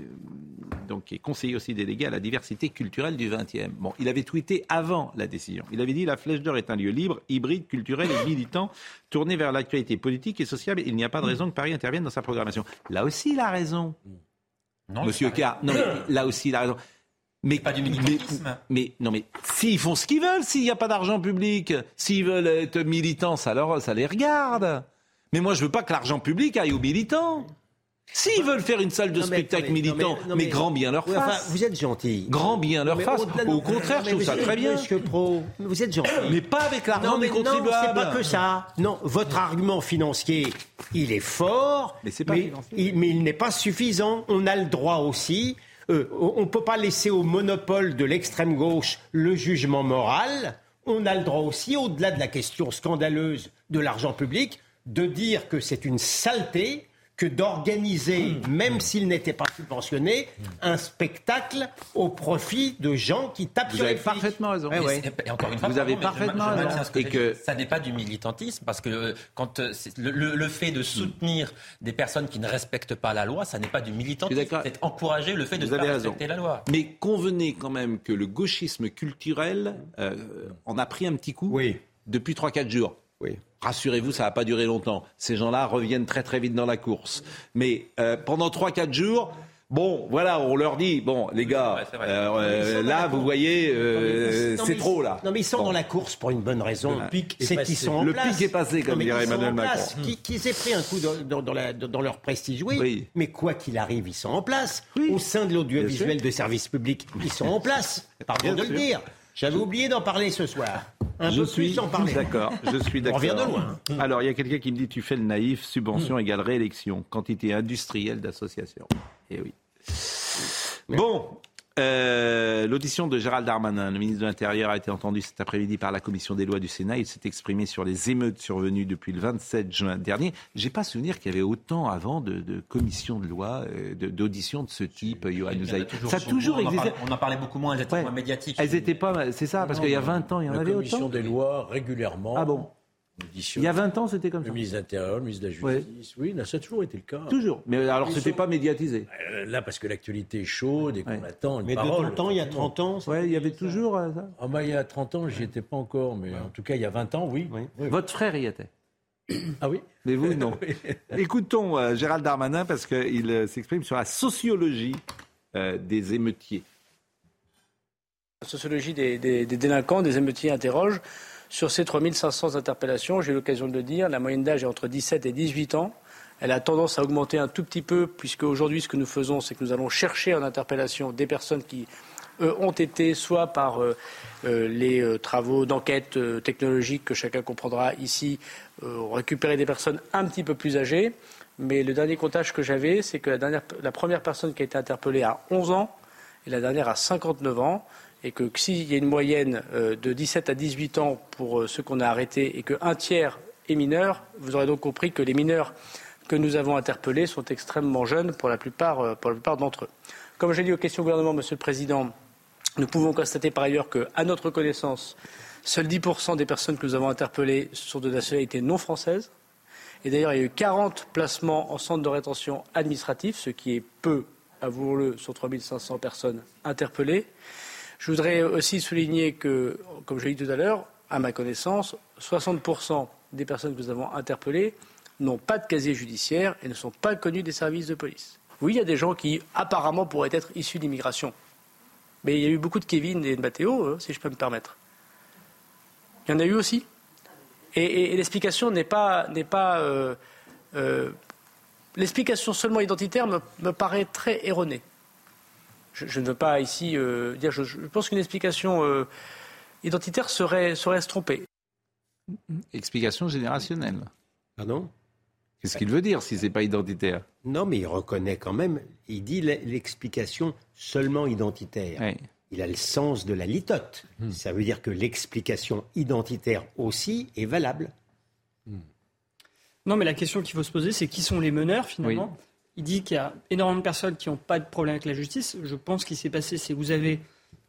donc qui est conseiller aussi délégué à la diversité culturelle du 20e. Bon, il avait tweeté avant la décision. Il avait dit la Flèche d'Or est un lieu libre, hybride, culturel et militant, tourné vers l'actualité politique et sociale. Il n'y a pas de raison que Paris intervienne dans sa programmation. Là aussi, il a raison. Non, Monsieur Ocard, non, mais là aussi, il a raison. Mais, pas du militantisme. mais- non, mais s'ils font ce qu'ils veulent, s'il n'y a pas d'argent public, s'ils veulent être militants, ça, leur, ça les regarde. Mais moi, je veux pas que l'argent public aille aux militants. S'ils veulent faire une salle de Non, mais spectacle non, militant, mais- non, mais, mais- grand bien leur Oui, enfin, face. vous êtes gentil. Grand bien leur Mais face. Au contraire, je trouve ça très bien. Monsieur Pro, vous êtes gentil. Mais pas avec l'argent Non, mais des non, contribuables. c'est pas que ça. Non, votre argument financier, il est fort, Mais c'est pas financier. il, mais il n'est pas suffisant. On a le droit aussi. Euh, on ne peut pas laisser au monopole de l'extrême gauche le jugement moral. On a le droit aussi, au-delà de la question scandaleuse de l'argent public, de dire que c'est une saleté que d'organiser, même s'il n'était pas subventionné, un spectacle au profit de gens qui tapent Vous sur avez les flics. parfaitement raison. Ouais. Et, encore une fois, Vous avez parfaitement je raison. que Et ça n'est pas du militantisme parce que euh, quand euh, c'est- le, le- le fait de soutenir des personnes qui ne respectent pas la loi, ça n'est pas du militantisme. d'accord. C'est encourager le fait de Vous ne avez pas raison. respecter la loi. Mais convenez quand même que le gauchisme culturel euh, en a pris un petit coup Oui. depuis 3-4 jours. Oui. Rassurez-vous, ça va pas durer longtemps. Ces gens-là reviennent très très vite dans la course. Mais euh, pendant 3-4 jours, bon, voilà, on leur dit, bon, les gars, vrai, c'est vrai. euh, euh, là, vous course. voyez, euh, c'est trop là. Non, mais ils sont Bon. dans la course pour une bonne raison. Le pic est c'est passé. qu'ils sont en Le place. pic est passé, comme Non, dirait ils sont Emmanuel en place. Macron. Qui- Qu'ils aient pris un coup dans, dans- dans la- dans leur prestige, oui. Oui. Mais quoi qu'il arrive, ils sont en place. Oui. Au sein de l'audiovisuel de service public, ils sont en place. Pardon Bien de le dire. J'avais oublié d'en parler ce soir. Un je peu suis plus en parler. d'accord. Je suis d'accord. revient de loin. Alors, il y a quelqu'un qui me dit tu fais le naïf, subvention égale réélection, quantité industrielle d'associations. Eh oui. Bon. Euh, L'audition de Gérald Darmanin, le ministre de l'Intérieur, a été entendue cet après-midi par la commission des lois du Sénat. Il s'est exprimé sur les émeutes survenues depuis le 27 juin dernier. J'ai pas souvenir qu'il y avait autant avant de, de commissions de loi, euh, de- d'auditions de, ce type, toujours Ça a toujours existé. on en parlait beaucoup moins, elles étaient Ouais. moins médiatiques. Elles étaient pas, c'est ça, parce qu'il y a 20 ans, il y en la avait commission autant. des lois régulièrement Ah bon Il y a 20 ans, c'était comme le ça. ministre de l'Intérieur, le ministre de la Ouais. Justice. Oui, là, ça a toujours été le cas. Toujours. Mais alors, c'était sont- pas médiatisé. Euh, Là, parce que l'actualité est chaude et qu'on Ouais. attend une Mais de parole. ton temps, il y a 30 ans, Ouais, il y avait toujours euh, ça. Ah, bah, il y a 30 ans, j'y étais pas encore, mais en tout cas, il y a 20 ans, oui. Oui. Oui. Votre frère y était. Ah oui Mais vous, non. Écoutons euh, Gérald Darmanin parce qu'il euh, s'exprime sur la sociologie euh, des émeutiers. La sociologie des, des- des délinquants, des émeutiers interroge. Sur ces 3500 interpellations, j'ai eu l'occasion de le dire, la moyenne d'âge est entre 17 et 18 ans. Elle a tendance à augmenter un tout petit peu, puisque aujourd'hui, ce que nous faisons, c'est que nous allons chercher en interpellation des personnes qui ont été soit par euh, euh, les euh, travaux d'enquête technologique que chacun comprendra ici, récupérer des personnes un petit peu plus âgées. Mais le dernier comptage que j'avais, c'est que la, première personne qui a été interpellée a 11 ans et la dernière a 59 ans. Et que s'il y a une moyenne euh, de 17 à 18 ans pour euh, ceux qu'on a arrêtés et qu'un tiers est mineur, vous aurez donc compris que les mineurs que nous avons interpellés sont extrêmement jeunes pour la plupart, euh, pour la plupart d'entre eux. Comme j'ai dit aux questions au gouvernement, Monsieur le Président, nous pouvons constater par ailleurs qu'à notre connaissance, seuls 10% des personnes que nous avons interpellées sont de nationalité non française. Et d'ailleurs, il y a eu 40 placements en centre de rétention administratif, ce qui est peu, avouons-le, sur 3500 personnes interpellées. Je voudrais aussi souligner que, comme je l'ai dit tout à l'heure, à ma connaissance, 60% des personnes que nous avons interpellées n'ont pas de casier judiciaire et ne sont pas connues des services de police. Oui, il y a des gens qui apparemment pourraient être issus d'immigration. Mais il y a eu beaucoup de Kevin et de Mathéo, hein, si je peux me permettre. Il y en a eu aussi. Et, l'explication n'est pas. n'est pas euh, euh, l'explication seulement identitaire me, me paraît très erronée. Je, je ne veux pas ici euh, dire. Je, je pense qu'une explication euh, identitaire serait, serait se tromper. Explication générationnelle. Pardon? Qu'est-ce qu'il veut dire si c'est pas identitaire? Non, mais il reconnaît quand même, il dit l'explication seulement identitaire. Ouais. Il a le sens de la litote. Ça veut dire que l'explication identitaire aussi est valable. Non, mais la question qu'il faut se poser, c'est qui sont les meneurs finalement Il dit qu'il y a énormément de personnes qui n'ont pas de problème avec la justice. Je pense qu'il s'est passé, c'est que vous avez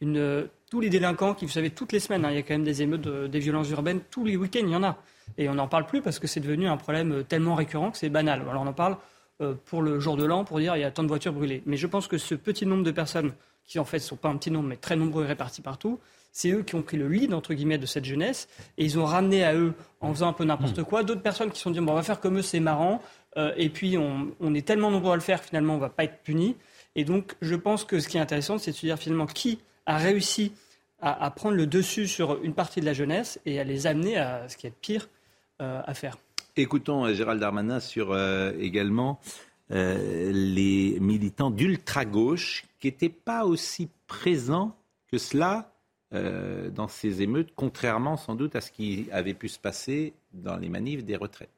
une, euh, tous les délinquants qui, vous savez, toutes les semaines, hein, il y a quand même des émeutes, de- des violences urbaines, tous les week-ends, il y en a. Et on n'en parle plus parce que c'est devenu un problème euh, tellement récurrent que c'est banal. Alors on en parle euh, pour le jour de l'an, pour dire il y a tant de voitures brûlées. Mais je pense que ce petit nombre de personnes, qui en fait ne sont pas un petit nombre, mais très nombreux et répartis partout, c'est eux qui ont pris le lead, entre guillemets, de cette jeunesse, et ils ont ramené à eux, en faisant un peu n'importe quoi, d'autres personnes qui se sont dit, bon, on va faire comme eux, c'est marrant, euh, et puis on, on est tellement nombreux à le faire, finalement, on va pas être punis. Et donc, je pense que ce qui est intéressant, c'est de se dire, finalement, qui a réussi à, à prendre le dessus sur une partie de la jeunesse et à les amener à ce qui est de pire euh, à faire. Écoutons euh, Gérald Darmanin sur euh, également euh, les militants d'ultra-gauche qui n'étaient pas aussi présents que cela euh, dans ces émeutes, contrairement sans doute à ce qui avait pu se passer dans les manifs des retraites.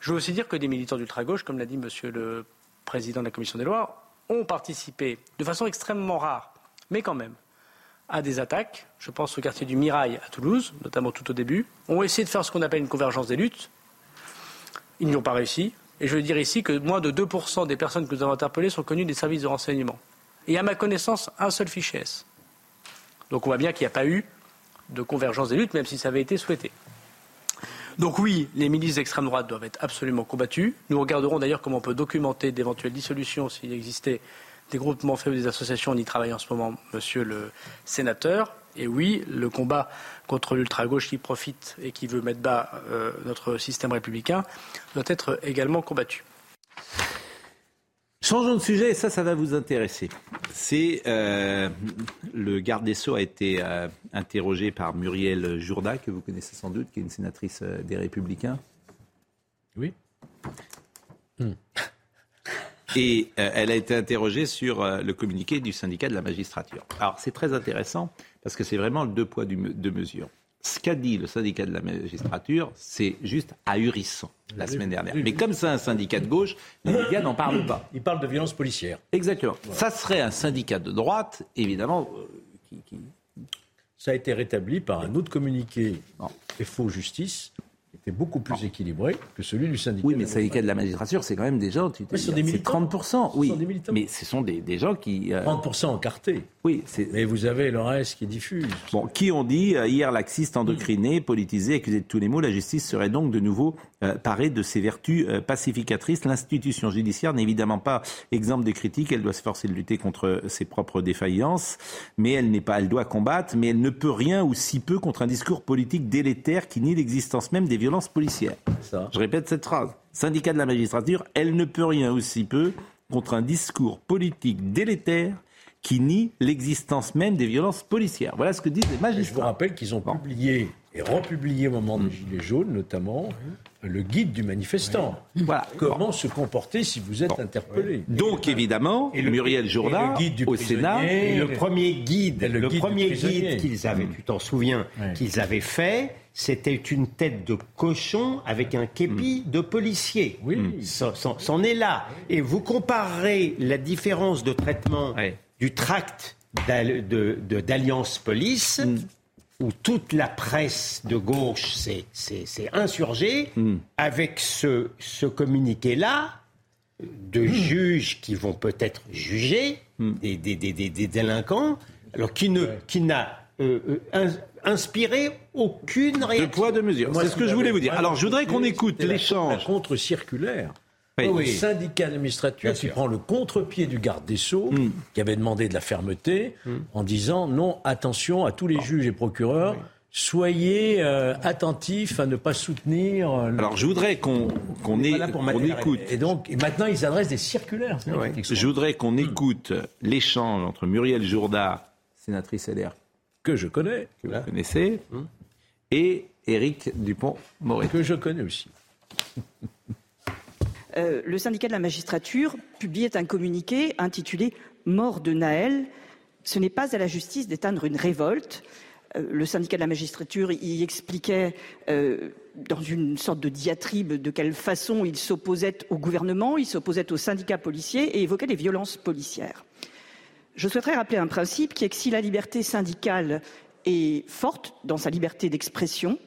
Je veux aussi dire que des militants d'ultra-gauche, comme l'a dit Monsieur le Président de la Commission des lois, ont participé de façon extrêmement rare, mais quand même, à des attaques. Je pense au quartier du Mirail à Toulouse, notamment tout au début. Ont essayé de faire ce qu'on appelle une convergence des luttes. Ils n'y ont pas réussi. Et je veux dire ici que moins de 2% des personnes que nous avons interpellées sont connues des services de renseignement. Et à ma connaissance, un seul fichier S. Donc on voit bien qu'il n'y a pas eu de convergence des luttes, même si ça avait été souhaité. Donc oui, les milices d'extrême droite doivent être absolument combattues. Nous regarderons d'ailleurs comment on peut documenter d'éventuelles dissolutions s'il existait des groupements faits ou des associations. On y travaille en ce moment, monsieur le sénateur. Et oui, le combat contre l'ultra-gauche qui profite et qui veut mettre bas euh, notre système républicain doit être également combattu. Changeons de sujet, et ça, ça va vous intéresser. C'est euh, le garde des Sceaux a été euh, interrogé par Muriel Jourda, que vous connaissez sans doute, qui est une sénatrice euh, des Républicains. Oui. Et euh, elle a été interrogée sur le communiqué du syndicat de la magistrature. Alors c'est très intéressant parce que c'est vraiment le deux poids deux mesures. Ce qu'a dit le syndicat de la magistrature, c'est juste ahurissant la semaine dernière. Mais comme c'est un syndicat de gauche, les médias n'en parlent pas. Il parle de violence policière. Exactement. Ça serait un syndicat de droite, évidemment, euh, qui, qui- Ça a été rétabli par un autre communiqué FO Justice, qui n'est était beaucoup plus équilibré que celui du syndicat. Oui, mais le syndicat de la magistrature, c'est quand même des gens, tu Mais ce sont des c'est militants. 30%. Ce Oui, sont des militants. mais ce sont des, des gens qui... euh, 30% encartés. Oui. Mais vous avez le reste qui diffuse. Bon, qui ont dit euh, hier laxiste, endoctriné, politisé, accusé de tous les maux, la justice serait donc de nouveau euh, parée de ses vertus euh, pacificatrices. L'institution judiciaire n'est évidemment pas exemple de critique. Elle doit se forcer de lutter contre ses propres défaillances, mais elle n'est pas, elle doit combattre, mais elle ne peut rien ou si peu contre un discours politique délétère qui nie l'existence même des Ça. Je répète cette phrase. Syndicat de la magistrature, elle ne peut rien aussi peu contre un discours politique délétère qui nie l'existence même des violences policières. Voilà ce que disent les Et je vous magistrats. rappelle qu'ils ont publié et republié au moment des Gilets jaunes, notamment, le guide du manifestant. Voilà. Comment se comporter si vous êtes interpellé Donc évidemment, Et le- Muriel Jourda, le guide du au. Sénat, Et le premier guide, le le, guide premier guide qu'ils avaient, tu t'en souviens, Ouais. qu'ils avaient fait, c'était une tête de cochon avec un képi de policier. Oui. Ça- C'en est là. Et vous comparerez la différence de traitement Ouais. du tract d'Alliance Police, où toute la presse de gauche s'est- insurgée, avec ce, ce communiqué-là de juges qui vont peut-être juger des, des- des- des- des délinquants, alors qui ne qui n'a euh, euh, ins- inspiré aucune de réaction. poids, de mesure. C'est ce que je voulais vous dire. Alors je voudrais qu'on écoute l'échange. La contre-circulaire. Oui. Le syndicat Bien qui sûr. prend le contre-pied du garde des Sceaux, qui avait demandé de la fermeté, en disant non, attention à tous les juges et procureurs, soyez euh, attentifs à ne pas soutenir. euh, le- Alors je voudrais qu'on qu'on écoute. Et donc, et maintenant, ils adressent des circulaires. Je voudrais qu'on écoute l'échange entre Muriel Jourda, sénatrice LR que je connais, que vous connaissez, et Éric Dupont-Moretti. que je connais aussi. Euh, le syndicat de la magistrature publiait un communiqué intitulé Mort de Naël. Ce n'est pas à la justice d'éteindre une révolte. Euh, le syndicat de la magistrature y expliquait, euh, dans une sorte de diatribe, de quelle façon il s'opposait au gouvernement, il s'opposait aux syndicats policiers et évoquait les violences policières. Je souhaiterais rappeler un principe qui est que si la liberté syndicale est forte dans sa liberté d'expression,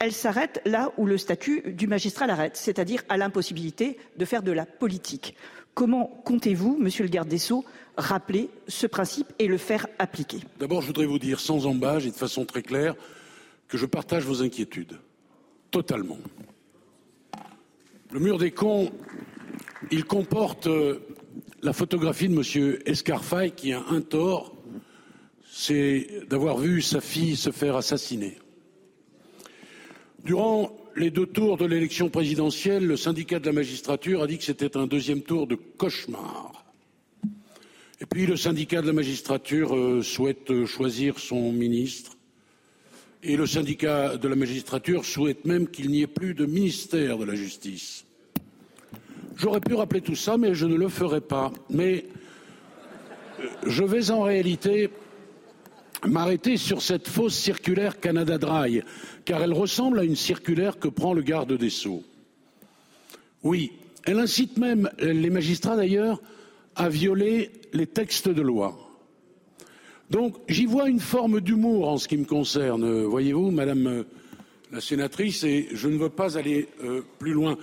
elle s'arrête là où le statut du magistrat l'arrête, c'est-à-dire à, l'impossibilité de faire de la politique. Comment comptez-vous, monsieur le garde des Sceaux, rappeler ce principe et le faire appliquer? D'abord, je voudrais vous dire sans embâche et de façon très claire que je partage vos inquiétudes. Totalement. Le mur des cons, il comporte euh, la photographie de M. Escarfaille qui a un tort, c'est d'avoir vu sa fille se faire assassiner. Durant les deux tours de l'élection présidentielle, le syndicat de la magistrature a dit que c'était un deuxième tour de cauchemar. Et puis le syndicat de la magistrature euh, souhaite euh, choisir son ministre. Et le syndicat de la magistrature souhaite même qu'il n'y ait plus de ministère de la justice. J'aurais pu rappeler tout ça, mais je ne le ferai pas. Mais euh, je vais en réalité m'arrêter sur cette fausse circulaire Canada Dry, car elle ressemble à une circulaire que prend le garde des Sceaux. Oui, elle incite même les magistrats d'ailleurs à violer les textes de loi. Donc j'y vois une forme d'humour en ce qui me concerne, voyez-vous, Madame euh, la sénatrice, et je ne veux pas aller euh, plus loin.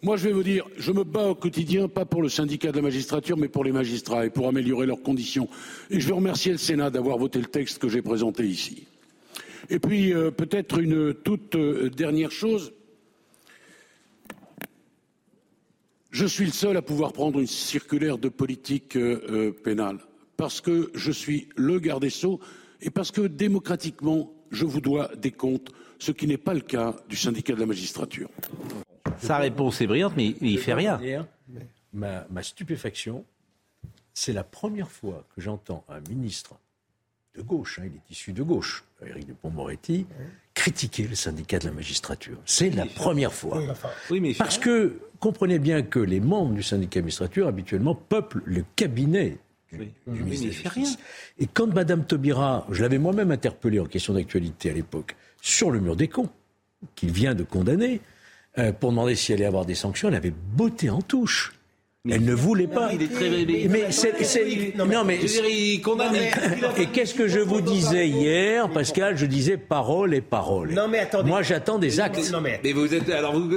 Moi, je vais vous dire, je me bats au quotidien, pas pour le syndicat de la magistrature, mais pour les magistrats et pour améliorer leurs conditions. Et je veux remercier le Sénat d'avoir voté le texte que j'ai présenté ici. Et puis, euh, peut-être une toute euh, dernière chose. Je suis le seul à pouvoir prendre une circulaire de politique euh, pénale parce que je suis le garde des Sceaux et parce que démocratiquement, je vous dois des comptes, ce qui n'est pas le cas du syndicat de la magistrature. Sa réponse est brillante, mais il Je fait rien. Ma, ma stupéfaction, c'est la première fois que j'entends un ministre de gauche, hein, il est issu de gauche, Éric Dupont-Moretti, critiquer le syndicat de la magistrature. C'est la première fois. Oui, Parce que comprenez bien que les membres du syndicat de la magistrature habituellement peuplent le cabinet du, Oui. du Oui, mais ministre rien. Et quand Madame Taubira, je l'avais moi-même interpellé en question d'actualité à l'époque, sur le mur des cons, qu'il vient de condamner, euh, pour demander si elle allait avoir des sanctions, elle avait botté en touche. Elle ne voulait pas. Il est très Mais c'est, c'est- non mais, Je veux dire, il condamne. et qu'est-ce que je vous disais hier, Pascal? Je disais parole et parole. Non, mais attendez. Moi, j'attends des actes. Non, mais. Mais vous êtes. Alors vous.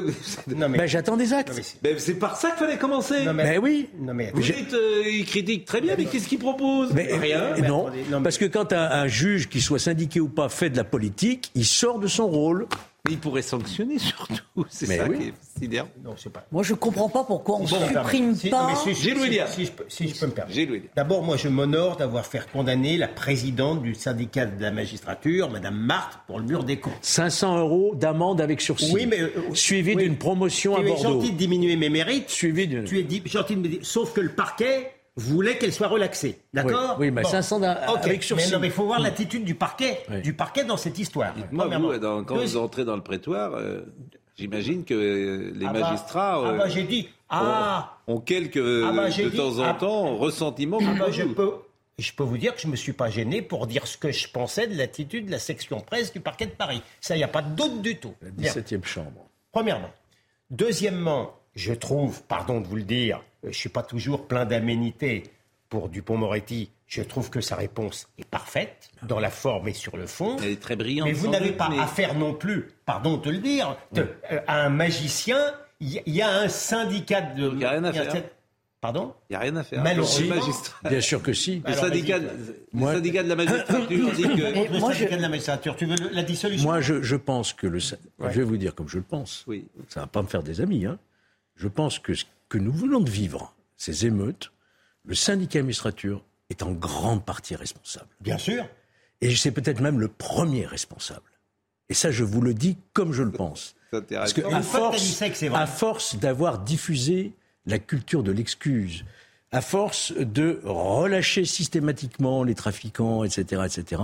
Non, mais. Ben, j'attends des actes. Ben, c'est par ça qu'il fallait commencer. Non, mais- Ben oui. Non, mais. Vous dites, euh, il critique très bien, mais qu'est-ce qu'il propose? Mais, Rien. mais non, mais- parce que quand un, un juge, qui soit syndiqué ou pas, fait de la politique, il sort de son rôle. Mais il pourrait sanctionner surtout. C'est ça oui. qui est sidérant. Non, c'est pas. Moi, je comprends pas pourquoi on Bon, supprime si- pas. si si- je peux- si je peux me permettre. D'abord, moi, je m'honore d'avoir fait condamner la présidente du syndicat de la magistrature, Madame Marthe, pour le mur des cons. 500 euros d'amende avec sursis. Oui, mais, euh, suivi oui. d'une promotion à Tu es Bordeaux. gentil de diminuer mes mérites. Suivi d'une. Tu es gentil de me dire. Sauf que le parquet voulait qu'elle soit relaxée. D'accord Oui, oui, mais 500 d'un- Ok, avec sursis. Mais non, mais il faut voir l'attitude du parquet, Oui. du parquet dans cette histoire. Moi, Premièrement. vous, dans- quand vous entrez dans le prétoire, euh, j'imagine que euh, les Ah bah- magistrats Ah euh, bah j'ai dit. Ah ont, ont quelques, Ah bah, j'ai de dit- temps en ah- temps, ressentiments. Ah bah, je vous. peux, je peux vous dire que je ne me suis pas gêné pour dire ce que je pensais de l'attitude de la section presse du parquet de Paris. Ça, il n'y a pas de doute du tout. La Bien. 17e chambre. Premièrement. Deuxièmement, je trouve, pardon de vous le dire, je ne suis pas toujours plein d'aménités pour Dupont-Moretti. Je trouve que sa réponse est parfaite, dans la forme et sur le fond. Elle est très brillante. Mais vous n'avez pas mais- affaire non plus, pardon de te le dire, de- euh, à un magicien. Il y, a un syndicat de. Il y a rien à faire. cette- Pardon Il n'y a rien à faire. Malheureusement- magistrat- Bien sûr que si. Le syndicat, Moi- syndicat de la magistrature dit que. Le moi, syndicat je- de la magistrature, tu veux le- la dissolution Moi, je, je pense que le. Ouais. Je vais vous dire comme je le pense. Oui. Ça va pas me faire des amis. Hein. Je pense que ce que nous venons de vivre, ces émeutes, le syndicat administrature est en grande partie responsable. Bien sûr. Et c'est peut-être même le premier responsable. Et ça, je vous le dis comme je le pense. C'est Parce intéressant. que à force, vrai. à force d'avoir diffusé la culture de l'excuse, à force de relâcher systématiquement les trafiquants, etc., etc.,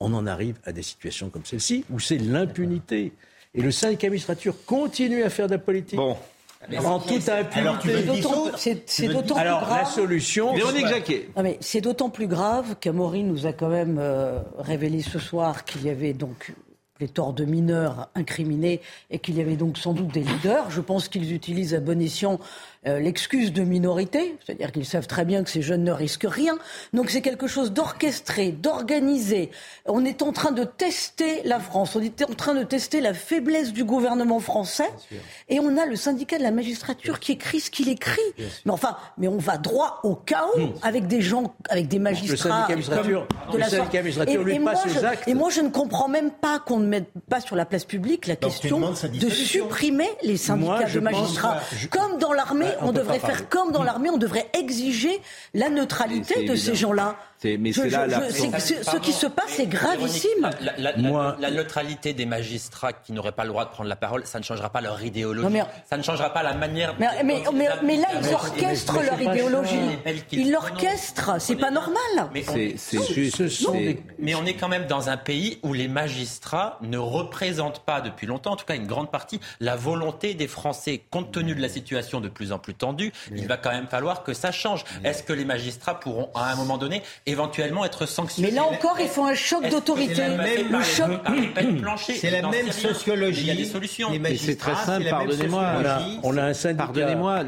on en arrive à des situations comme celle-ci où c'est l'impunité. Et le syndicat administrature continue à faire de la politique. Bon. En toute impunité. C'est d'autant plus Alors, la grave. solution. Véronique Jacquet. Non, mais c'est d'autant plus grave qu'Amaury nous a quand même euh, révélé ce soir qu'il y avait donc les torts de mineurs incriminés et qu'il y avait donc sans doute des leaders. Je pense qu'ils utilisent à bon escient euh, l'excuse de minorité, c'est-à-dire qu'ils savent très bien que ces jeunes ne risquent rien. Donc c'est quelque chose d'orchestré, d'organisé. On est en train de tester la France, on est en train de tester la faiblesse du gouvernement français, et on a le syndicat de la magistrature qui écrit ce qu'il écrit. Mais enfin, mais on va droit au chaos avec des gens, avec des magistrats. syndicat le syndicat administrature, lui, moi, passe aux je- actes. et moi, je ne comprends même pas qu'on ne mette pas sur la place publique la Donc, question de supprimer les syndicats Moi, de magistrats. je- Comme dans l'armée, on devrait faire comme dans l'armée, on devrait exiger la neutralité de ces gens-là. C'est- mais Je- c'est là je- la- je- c'est- c'est- Ce qui se passe, c'est gravissime. La, Moi- la neutralité des magistrats qui n'auraient pas le droit de prendre la parole, ça ne changera pas leur idéologie. Mais- Ça ne changera pas la manière. Mais, mais, là, ils orchestrent leur idéologie. Ils l'orchestrent, c'est pas normal. C'est est, juste. mais on est quand même dans un pays où les magistrats ne représentent pas depuis longtemps, en tout cas une grande partie, la volonté des Français. Compte tenu de la situation de plus en plus tendue, il va quand même falloir que ça change. Est-ce que les magistrats pourront, à un moment donné, éventuellement être sanctionnés Mais là encore, il faut un choc d'autorité. c'est la même- Le choc. C'est la même sociologie. Il y a des solutions. C'est très simple, pardonnez-moi. On a, un syndicat. Pardonnez-moi,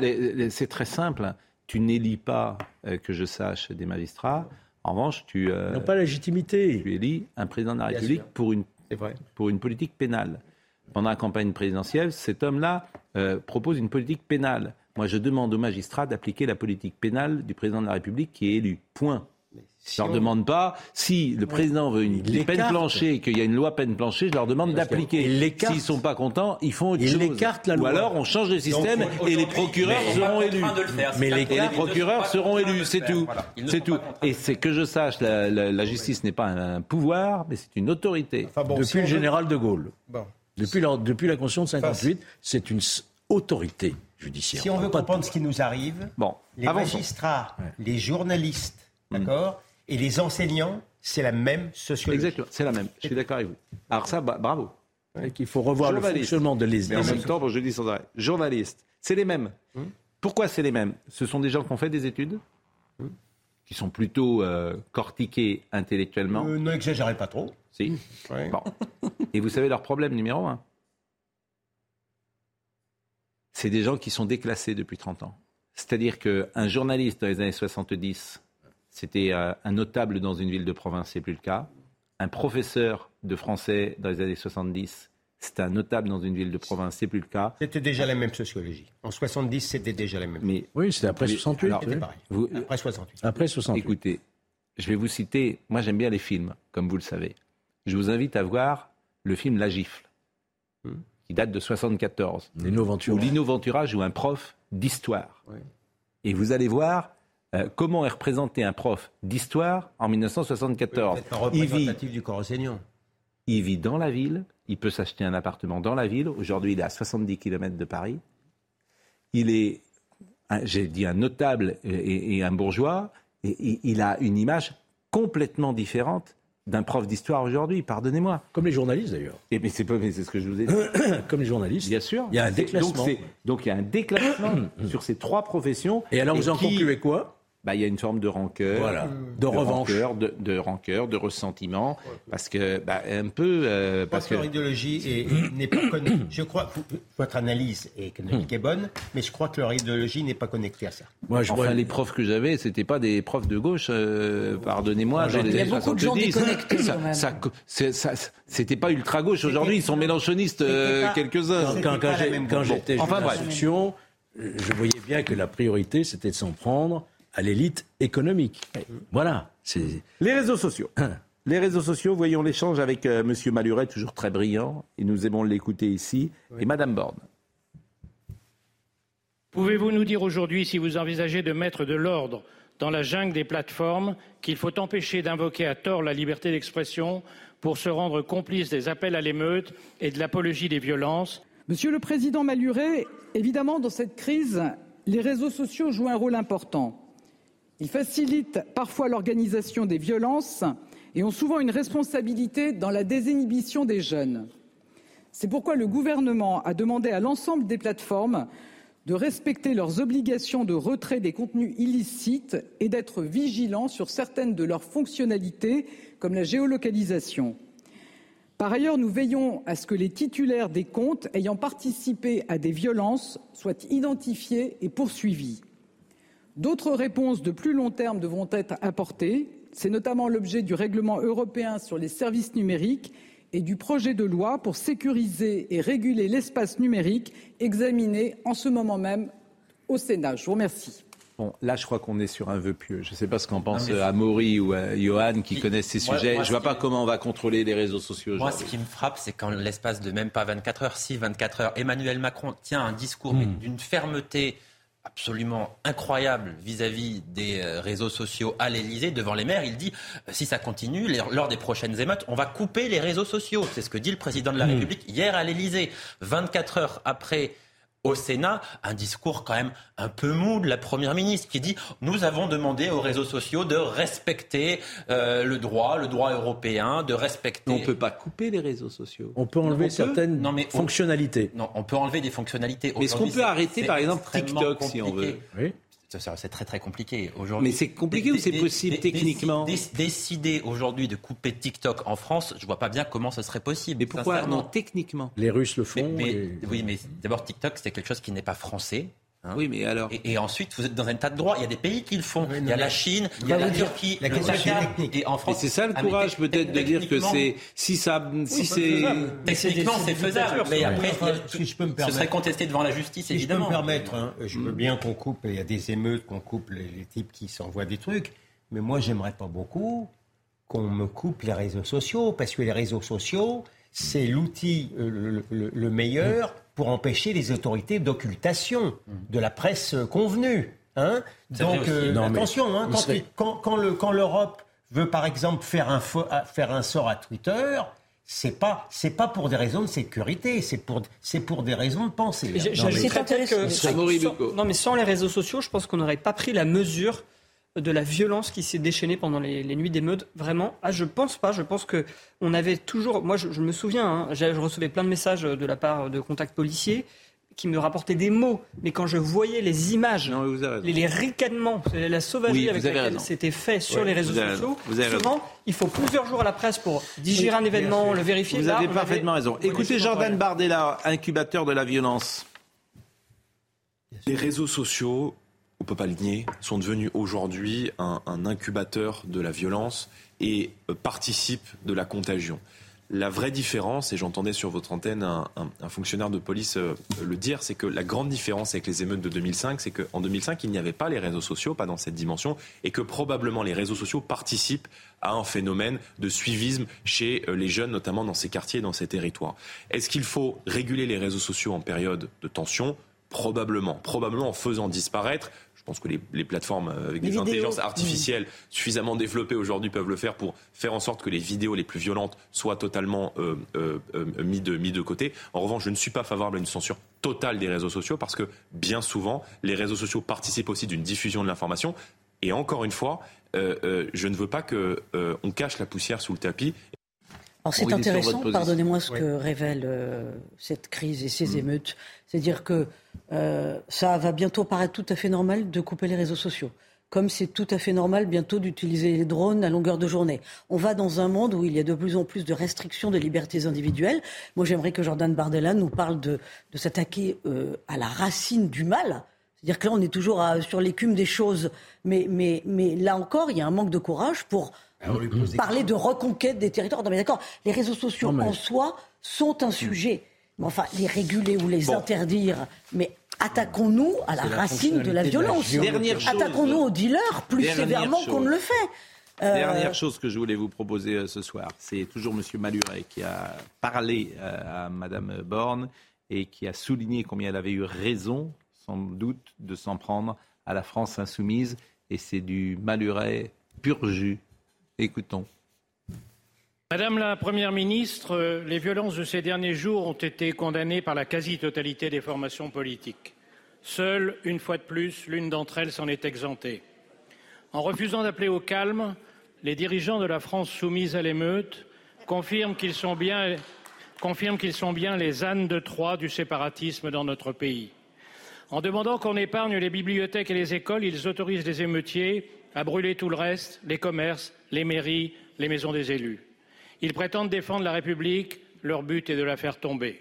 c'est très simple. Tu n'élis pas, euh, que je sache, des magistrats. En revanche, tu, euh, Ils n'ont pas légitimité. tu élis un président de la République sûr. pour une, C'est vrai. pour une politique pénale. Pendant la campagne présidentielle, cet homme-là euh, propose une politique pénale. Moi, je demande aux magistrats d'appliquer la politique pénale du président de la République qui est élu. Point. Je leur on- demande pas si le président veut une Il peine planchée et qu'il y a une loi peine planchée, je leur demande d'appliquer. S'ils sont pas contents, ils font autre Il chose. l'écarte, la Ou loi. alors on change de système Donc, et les procureurs seront élus. le faire. Mais les. Et procureurs seront élus, c'est tout. Voilà. C'est tout. Et c'est que je sache, la, la- la justice n'est pas un pouvoir, mais c'est une autorité. Enfin bon, depuis si le général de Gaulle. Bon. Depuis la, depuis la Constitution de 58, c'est une autorité judiciaire. Si on veut comprendre ce qui nous arrive, Bon, les magistrats, les journalistes, d'accord, et les enseignants, c'est la même sociologie. Exactement, c'est la même. Je suis d'accord avec vous. Alors ça, bah, bravo. Et qu'il faut revoir le fonctionnement de les Mais en même temps, je dis sans arrêt, journalistes, c'est les mêmes. Pourquoi c'est les mêmes? Ce sont des gens qui ont fait des études, qui sont plutôt euh, cortiqués intellectuellement? Euh, ne exagérez pas trop. Si. Ouais. Bon. Et vous savez leur problème numéro un? C'est des gens qui sont déclassés depuis 30 ans. C'est-à-dire qu'un journaliste dans les années 70, c'était euh, un notable dans une ville de province, c'est plus le cas. Un professeur de français dans les années 70, c'était un notable dans une ville de province, c'est plus le cas. C'était déjà la même sociologie. En 70, c'était déjà la même. Mais oui, c'était après mais, 68. alors, oui. vous- Après 68. Après 68. Écoutez, je vais vous citer. Moi, j'aime bien les films, comme vous le savez. Je vous invite à voir le film La Gifle, qui date de 74. Lino Ventura. Où Lino Ventura joue un prof d'histoire. Et vous allez voir euh, comment est représenté un prof d'histoire en 1974. Peut-être pas il, vit, représentatif du corps enseignant. il vit dans la ville, il peut s'acheter un appartement dans la ville. Aujourd'hui, il est à 70 km de Paris. Il est, j'ai dit, un notable et, un bourgeois. Et, et il a une image complètement différente d'un prof d'histoire aujourd'hui, pardonnez-moi. Comme les journalistes d'ailleurs. Et mais c'est pas- mais c'est ce que je vous ai dit. Comme les journalistes. Bien sûr. Il y a un déclassement. Donc, il y a un déclassement sur ces trois professions. Et alors vous en qui- concluez quoi? Bah, il y a une forme de rancœur, Voilà. De revanche. rancœur, de, de rancœur, de ressentiment, parce que bah, un peu, euh, Parce que leur idéologie est- n'est pas connectée. Je crois que votre analyse économique est bonne, mais je crois que leur idéologie n'est pas connectée à ça. Moi, je enfin, vois- les profs que j'avais, c'était pas des profs de gauche, euh, pardonnez-moi. Années Il y a beaucoup de gens 70. déconnectés, Ça- ça- C'était pas ultra gauche. Aujourd'hui, ils sont mélanchonistes, euh, quelques-uns. Quand, quand- j'étais Bon, enfin d'instruction, je voyais bien que la priorité, c'était de s'en prendre à l'élite économique. Voilà. Les réseaux sociaux. Les réseaux sociaux, voyons l'échange avec euh, Monsieur Maluret, toujours très brillant, et nous aimons l'écouter ici, et Madame Borne. Pouvez-vous nous dire aujourd'hui si vous envisagez de mettre de l'ordre dans la jungle des plateformes, qu'il faut empêcher d'invoquer à tort la liberté d'expression pour se rendre complice des appels à l'émeute et de l'apologie des violences? Monsieur le Président Maluret, évidemment, dans cette crise, les réseaux sociaux jouent un rôle important. Ils facilitent parfois l'organisation des violences et ont souvent une responsabilité dans la désinhibition des jeunes. C'est pourquoi le gouvernement a demandé à l'ensemble des plateformes de respecter leurs obligations de retrait des contenus illicites et d'être vigilants sur certaines de leurs fonctionnalités, comme la géolocalisation. Par ailleurs, nous veillons à ce que les titulaires des comptes ayant participé à des violences soient identifiés et poursuivis. D'autres réponses de plus long terme devront être apportées. C'est notamment l'objet du règlement européen sur les services numériques et du projet de loi pour sécuriser et réguler l'espace numérique examiné en ce moment même au Sénat. Je vous remercie. Bon, là, je crois qu'on est sur un vœu pieux. Je ne sais pas ce qu'en pense euh, Amaury ou euh, Johan qui Qui- connaissent ces moi- sujets. moi, je ne vois pas qui- comment on va contrôler les réseaux sociaux Moi, ce qui me frappe, c'est qu'en l'espace de même pas 24 heures, si 24 heures, Emmanuel Macron tient un discours mais d'une fermeté absolument incroyable vis-à-vis des euh, réseaux sociaux à l'Elysée, devant les maires. Il dit, euh, si ça continue, lors des prochaines émeutes, on va couper les réseaux sociaux. C'est ce que dit le président de la République hier à l'Elysée. 24 heures après au Sénat, un discours quand même un peu mou de la Première ministre qui dit nous avons demandé aux réseaux sociaux de respecter euh, le droit, le droit européen, de respecter. On ne peut pas couper les réseaux sociaux. On peut enlever On peut certaines Non, mais on- fonctionnalités. Non, on peut enlever des fonctionnalités. Mais est-ce qu'on peut arrêter, par exemple, TikTok, si on. Oui. Ça, ça, C'est très très compliqué aujourd'hui. Mais c'est compliqué ou c'est possible techniquement dé- Décider aujourd'hui de couper TikTok en France, je vois pas bien comment ce serait possible. Mais pourquoi non techniquement? Les Russes le Mais- font. mais- et- Oui, mais d'abord TikTok, c'est quelque chose qui n'est pas français. Hein. Oui, mais alors Et, et ensuite, vous êtes dans un tas de droits. Il y a des pays qui le font. Oui, il y a la Chine, il y a la Turquie, la Qatar. technique. Et en France, c'est ça le Ah, courage peut-être de dire que c'est si ça si c'est Techniquement, c'est faisable. Mais après, Enfin, il y a- si je peux me ce serait contesté devant la justice, Si je peux évidemment. me permettre, hein, je veux bien qu'on coupe, il y a des émeutes, qu'on coupe les, les types qui s'envoient des trucs, mais moi, j'aimerais pas beaucoup qu'on me coupe les réseaux sociaux, parce que les réseaux sociaux, c'est l'outil euh, le, le- le meilleur pour empêcher les autorités d'occultation de la presse convenue. Hein Donc, euh, Non, mais attention, hein, quand, quand- quand le- quand l'Europe veut, par exemple, faire un, fo- faire un sort à Twitter, c'est pas c'est pas pour des raisons de sécurité, c'est pour c'est pour des raisons de pensée. Hein. J'ajouterais peut-être que sans, non, mais sans les réseaux sociaux, je pense qu'on n'aurait pas pris la mesure de la violence qui s'est déchaînée pendant les, les nuits d'émeutes. Vraiment, ah, je pense pas. Je pense que on avait toujours. Moi, je, je me souviens, hein, je recevais plein de messages de la part de contacts policiers qui me rapportaient des mots. Mais quand je voyais les images, Non, mais vous avez raison. les, les ricanements, la sauvagerie Oui, avec laquelle c'était fait sur Ouais, les réseaux vous avez sociaux, raison. Vous avez souvent, il faut plusieurs jours à la presse pour digérer un événement, le vérifier. Vous Là, avez parfaitement avait- raison. Écoutez Jordan. Bardella, incubateur de la violence. Les réseaux sociaux on peut pas le nier, sont devenus aujourd'hui un, incubateur de la violence et euh, participent de la contagion. La vraie différence, et j'entendais sur votre antenne un, fonctionnaire de police euh, le dire, c'est que la grande différence avec les émeutes de 2005, c'est qu'en 2005, il n'y avait pas les réseaux sociaux, pas dans cette dimension, et que probablement les réseaux sociaux participent à un phénomène de suivisme chez euh, les jeunes, notamment dans ces quartiers, dans ces territoires. Est-ce qu'il faut réguler les réseaux sociaux en période de tension? Probablement. Probablement en faisant disparaître pense que les, les plateformes euh, avec Les des vidéos. intelligences artificielles suffisamment développées aujourd'hui peuvent le faire pour faire en sorte que les vidéos les plus violentes soient totalement euh, euh, euh, mis, de, mis de côté. En revanche, je ne suis pas favorable à une censure totale des réseaux sociaux parce que bien souvent, les réseaux sociaux participent aussi d'une diffusion de l'information. Et encore une fois, euh, euh, je ne veux pas que euh, on cache la poussière sous le tapis. Alors c'est intéressant, pardonnez-moi ce Oui. que révèle euh, cette crise et ces Mm. émeutes. C'est-à-dire que euh, ça va bientôt paraître tout à fait normal de couper les réseaux sociaux. Comme c'est tout à fait normal bientôt d'utiliser les drones à longueur de journée. On va dans un monde où il y a de plus en plus de restrictions des libertés individuelles. Moi, j'aimerais que Jordan Bardella nous parle de, de s'attaquer euh, à la racine du mal. C'est-à-dire que là, on est toujours à- sur l'écume des choses. Mais, mais, mais là encore, il y a un manque de courage pour parler de reconquête des territoires. Non, mais d'accord, les réseaux sociaux en soi sont un sujet. Mais enfin, les réguler ou les interdire, mais attaquons-nous à la racine de la fonctionnalité de la violence. Attaquons-nous aux dealers plus Dernière sévèrement qu'on ne le fait. Euh, Dernière chose que je voulais vous proposer euh, ce soir, c'est toujours M. Maluret qui a parlé euh, à Mme Borne et qui a souligné combien elle avait eu raison, sans doute, de s'en prendre à la France insoumise. Et c'est du Maluret pur jus. Madame la Première ministre, les violences de ces derniers jours ont été condamnées par la quasi-totalité des formations politiques. Seule, une fois de plus, l'une d'entre elles s'en est exemptée. En refusant d'appeler au calme, les dirigeants de la France soumise à l'émeute confirment qu'ils sont bien, confirment qu'ils sont bien les ânes de Troie du séparatisme dans notre pays. En demandant qu'on épargne les bibliothèques et les écoles, ils autorisent les émeutiers à brûler tout le reste, les commerces, les mairies, les maisons des élus. Ils prétendent défendre la République, leur but est de la faire tomber.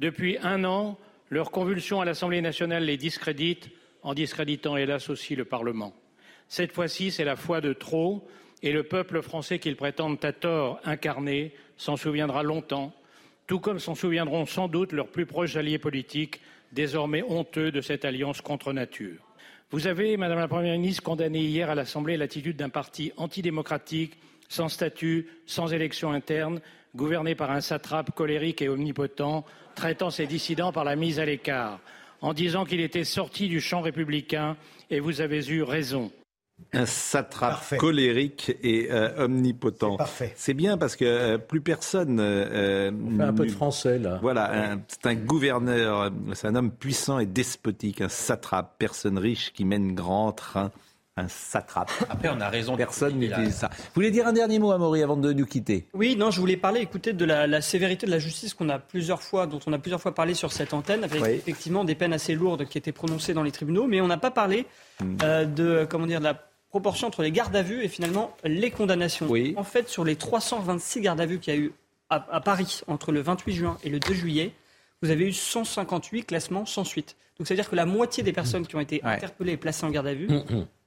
Depuis un an, leur convulsion à l'Assemblée nationale les discrédite, en discréditant hélas aussi le Parlement. Cette fois-ci, c'est la foi de trop, et le peuple français qu'ils prétendent à tort incarner s'en souviendra longtemps, tout comme s'en souviendront sans doute leurs plus proches alliés politiques, désormais honteux de cette alliance contre nature. Vous avez, Madame la Première ministre, condamné hier à l'Assemblée l'attitude d'un parti antidémocratique, sans statut, sans élection interne, gouverné par un satrape colérique et omnipotent, traitant ses dissidents par la mise à l'écart, en disant qu'il était sorti du champ républicain, et vous avez eu raison. Un satrape colérique et euh, omnipotent. C'est bien parce que euh, plus personne. euh, fait un peu de français là. Voilà, un- c'est un gouverneur, euh, c'est un homme puissant et despotique, un satrape, personne riche qui mène grand train, un satrape. Après, on a raison. Personne n'utilise ça. Vous voulez dire un dernier mot, Amaury, avant de nous quitter? Oui, non, je voulais parler, écoutez, de la, la sévérité de la justice qu'on a plusieurs fois, dont on a plusieurs fois parlé sur cette antenne, avec Oui. effectivement des peines assez lourdes qui étaient prononcées dans les tribunaux, mais on n'a pas parlé euh, de, comment dire, de la proportion entre les gardes à vue et finalement les condamnations. En fait, sur les 326 gardes à vue qu'il y a eu à, à Paris entre le 28 juin et le 2 juillet, vous avez eu 158 classements sans suite. Donc, c'est-à-dire que la moitié des personnes qui ont été interpellées et placées en garde à vue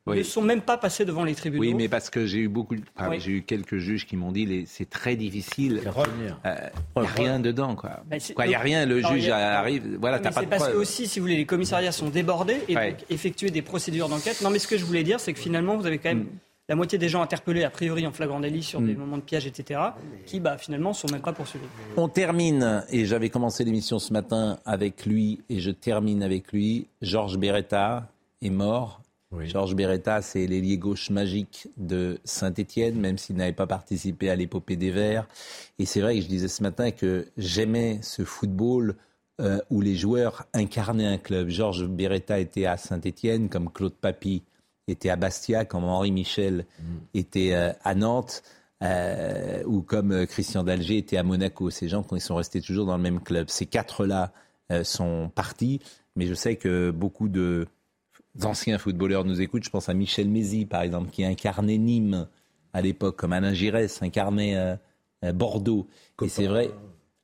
Oui. ne sont même pas passées devant les tribunaux. Oui, mais parce que j'ai eu beaucoup, de- enfin, Oui. j'ai eu quelques juges qui m'ont dit les- c'est très difficile. Il n'y a rien dedans, quoi. C'est- Quoi, Il n'y a rien, le juge a- arrive, voilà, t'as pas c'est de parce que aussi, si vous voulez, les commissariats sont débordés et Ouais. donc effectuer des procédures d'enquête. Non, mais ce que je voulais dire, c'est que finalement, vous avez quand même Mm. la moitié des gens interpellés a priori en flagrant délit sur des moments de piège, etc., qui, bah, finalement, sont même pas poursuivis. On termine, et j'avais commencé l'émission ce matin avec lui, et je termine avec lui. Georges Beretta est mort. Georges Beretta, c'est l'ailier gauche magique de Saint-Étienne, même s'il n'avait pas participé à l'épopée des Verts. Et c'est vrai que je disais ce matin que j'aimais ce football euh, où les joueurs incarnaient un club. Georges Beretta était à Saint-Étienne, comme Claude Papy était à Bastia, comme Henri Michel était euh, à Nantes, euh, ou comme Christian Dalger était à Monaco. Ces gens, ils sont restés toujours dans le même club. Ces quatre-là euh, sont partis, mais je sais que beaucoup de anciens footballeurs nous écoutent. Je pense à Michel Mézy, par exemple, qui incarnait Nîmes à l'époque, comme Alain Giresse incarnait euh, euh, Bordeaux. Et c'est vrai.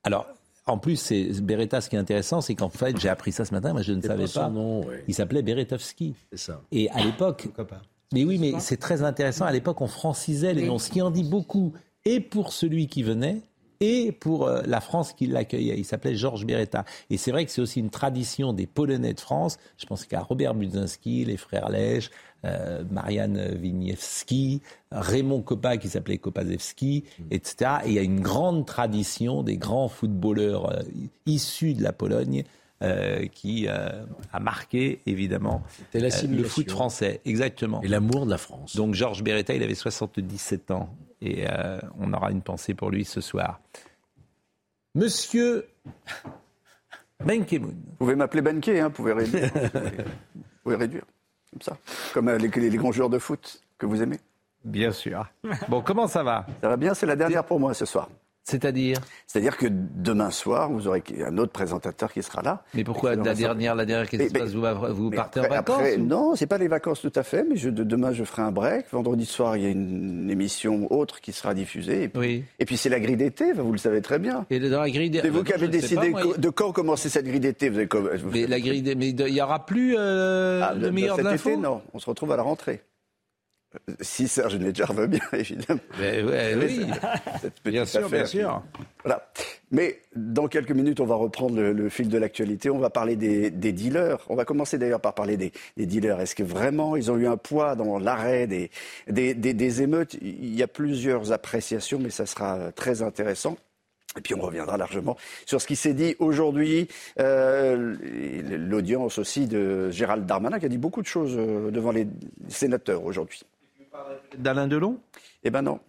Alors, en plus, c'est Beretta, ce qui est intéressant, c'est qu'en fait, j'ai appris ça ce matin, moi je ne savais pas son pas. nom, ouais. Il s'appelait Beretovski. C'est ça. Et à l'époque, mais oui, mais c'est très intéressant. À l'époque, on francisait les noms, ce qui en dit beaucoup, et pour celui qui venait, et pour euh, la France qui l'accueillait. Il s'appelait Georges Beretta. Et c'est vrai que c'est aussi une tradition des Polonais de France. Je pense qu'à Robert Budzinski, les frères Lège, euh, Marianne Winiewski, Raymond Kopa qui s'appelait Kopazewski, etc. Et il y a une grande tradition des grands footballeurs euh, issus de la Pologne euh, qui euh, a marqué évidemment euh, le foot français. Exactement. Et l'amour de la France. Donc Georges Beretta, il avait 77 ans et euh, on aura une pensée pour lui ce soir. Monsieur Benkemoun. Vous pouvez m'appeler Benke, hein, vous pouvez réduire. vous pouvez réduire, comme ça. Comme euh, les, les- les grands joueurs de foot que vous aimez. Bien sûr. Bon, comment ça va? Ça va bien, c'est la dernière pour moi ce soir. C'est-à-dire C'est-à-dire que demain soir, vous aurez un autre présentateur qui sera là. Mais pourquoi la dernière, la dernière, qu'est-ce qui se Mais- passe Vous, partez après- en vacances après, ou- Non, c'est pas les vacances tout à fait, mais je, demain je ferai un break. Vendredi soir, il y a une émission autre qui sera diffusée. Et puis, Oui. et puis c'est la grille d'été, vous le savez très bien. Et dans la grille des- C'est vous qui avez pas, décidé moi, de quand commencer cette grille d'été. Vous avez com- Mais la grille des- mais il n'y aura plus euh, Ah, le meilleur de cet été, non. On se retrouve à la rentrée. Euh, Si Serge Nedjar veut bien, évidemment. Mais ouais, oui. cette Bien sûr, bien sûr. Voilà. Mais dans quelques minutes, on va reprendre le, le fil de l'actualité. On va parler des, des dealers. On va commencer d'ailleurs par parler des, des dealers. Est-ce que vraiment ils ont eu un poids dans l'arrêt des, émeutes? Il y a plusieurs appréciations, mais ça sera très intéressant. Et puis on reviendra largement sur ce qui s'est dit aujourd'hui, euh, l'audience aussi de Gérald Darmanin qui a dit beaucoup de choses euh, devant les sénateurs aujourd'hui. D'Alain Delon? Eh ben non.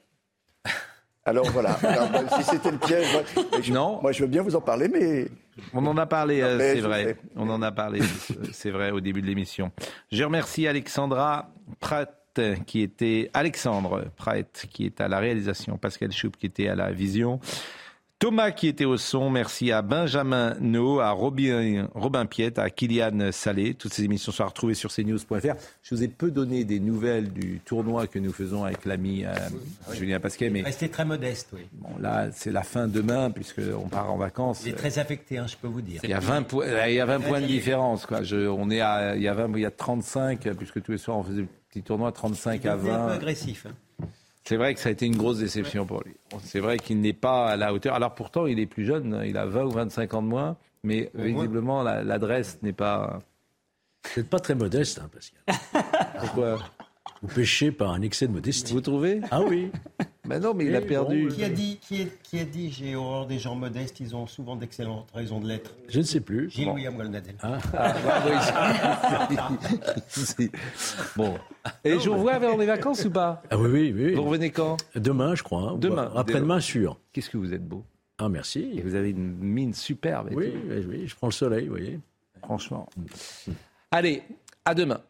Alors voilà, Alors, si c'était le piège, moi, je, Non. moi je veux bien vous en parler, mais On en a parlé, euh, c'est vrai. sais. On en a parlé, c'est vrai, au début de l'émission. Je remercie Alexandra Pratt qui était Alexandre Pratt qui est à la réalisation, Pascal Choup qui était à la vision. Thomas qui était au son, merci à Benjamin No, à Robin, Robin Piette, à Kylian Salé. Toutes ces émissions sont à retrouver sur cnews.fr. Je vous ai peu donné des nouvelles du tournoi que nous faisons avec l'ami euh, Julien Pasquet, mais Restez très modeste, oui. bon, là, c'est la fin demain puisqu'on part en vacances. Il est très affecté, hein, je peux vous dire. Il y a 20, points- il y a 20 points de différence. Quoi. Je, on est à, il, y a 20, il y a 35, puisque tous les soirs on faisait des petits tournois, 35 à Il est un peu 20. agressif. hein. C'est vrai que ça a été une grosse déception pour lui. C'est vrai qu'il n'est pas à la hauteur. Alors pourtant, il est plus jeune, il a 20 ou 25 ans de moins, mais visiblement, la- l'adresse n'est pas. Vous n'êtes pas très modeste, hein, Pascal. Pourquoi? Vous péchez par un excès de modestie. Vous trouvez? Ah oui. Ben non, mais il a bon, perdu. Qui a dit, qui est- qui a dit j'ai horreur des gens modestes, ils ont souvent d'excellentes raisons de l'être Je ne sais plus. Gilles Bon. William Goldnadel. Ah, bah oui. bon. Et je vous revois avant les vacances ou pas? Ah oui, oui, oui. Vous revenez quand? Demain, je crois. hein. Demain. Après-demain, sûr. Qu'est-ce que vous êtes beau. Ah, merci. Et vous avez une mine superbe. et Oui, tout. oui, oui, je prends le soleil, vous voyez. Franchement. Allez, à demain.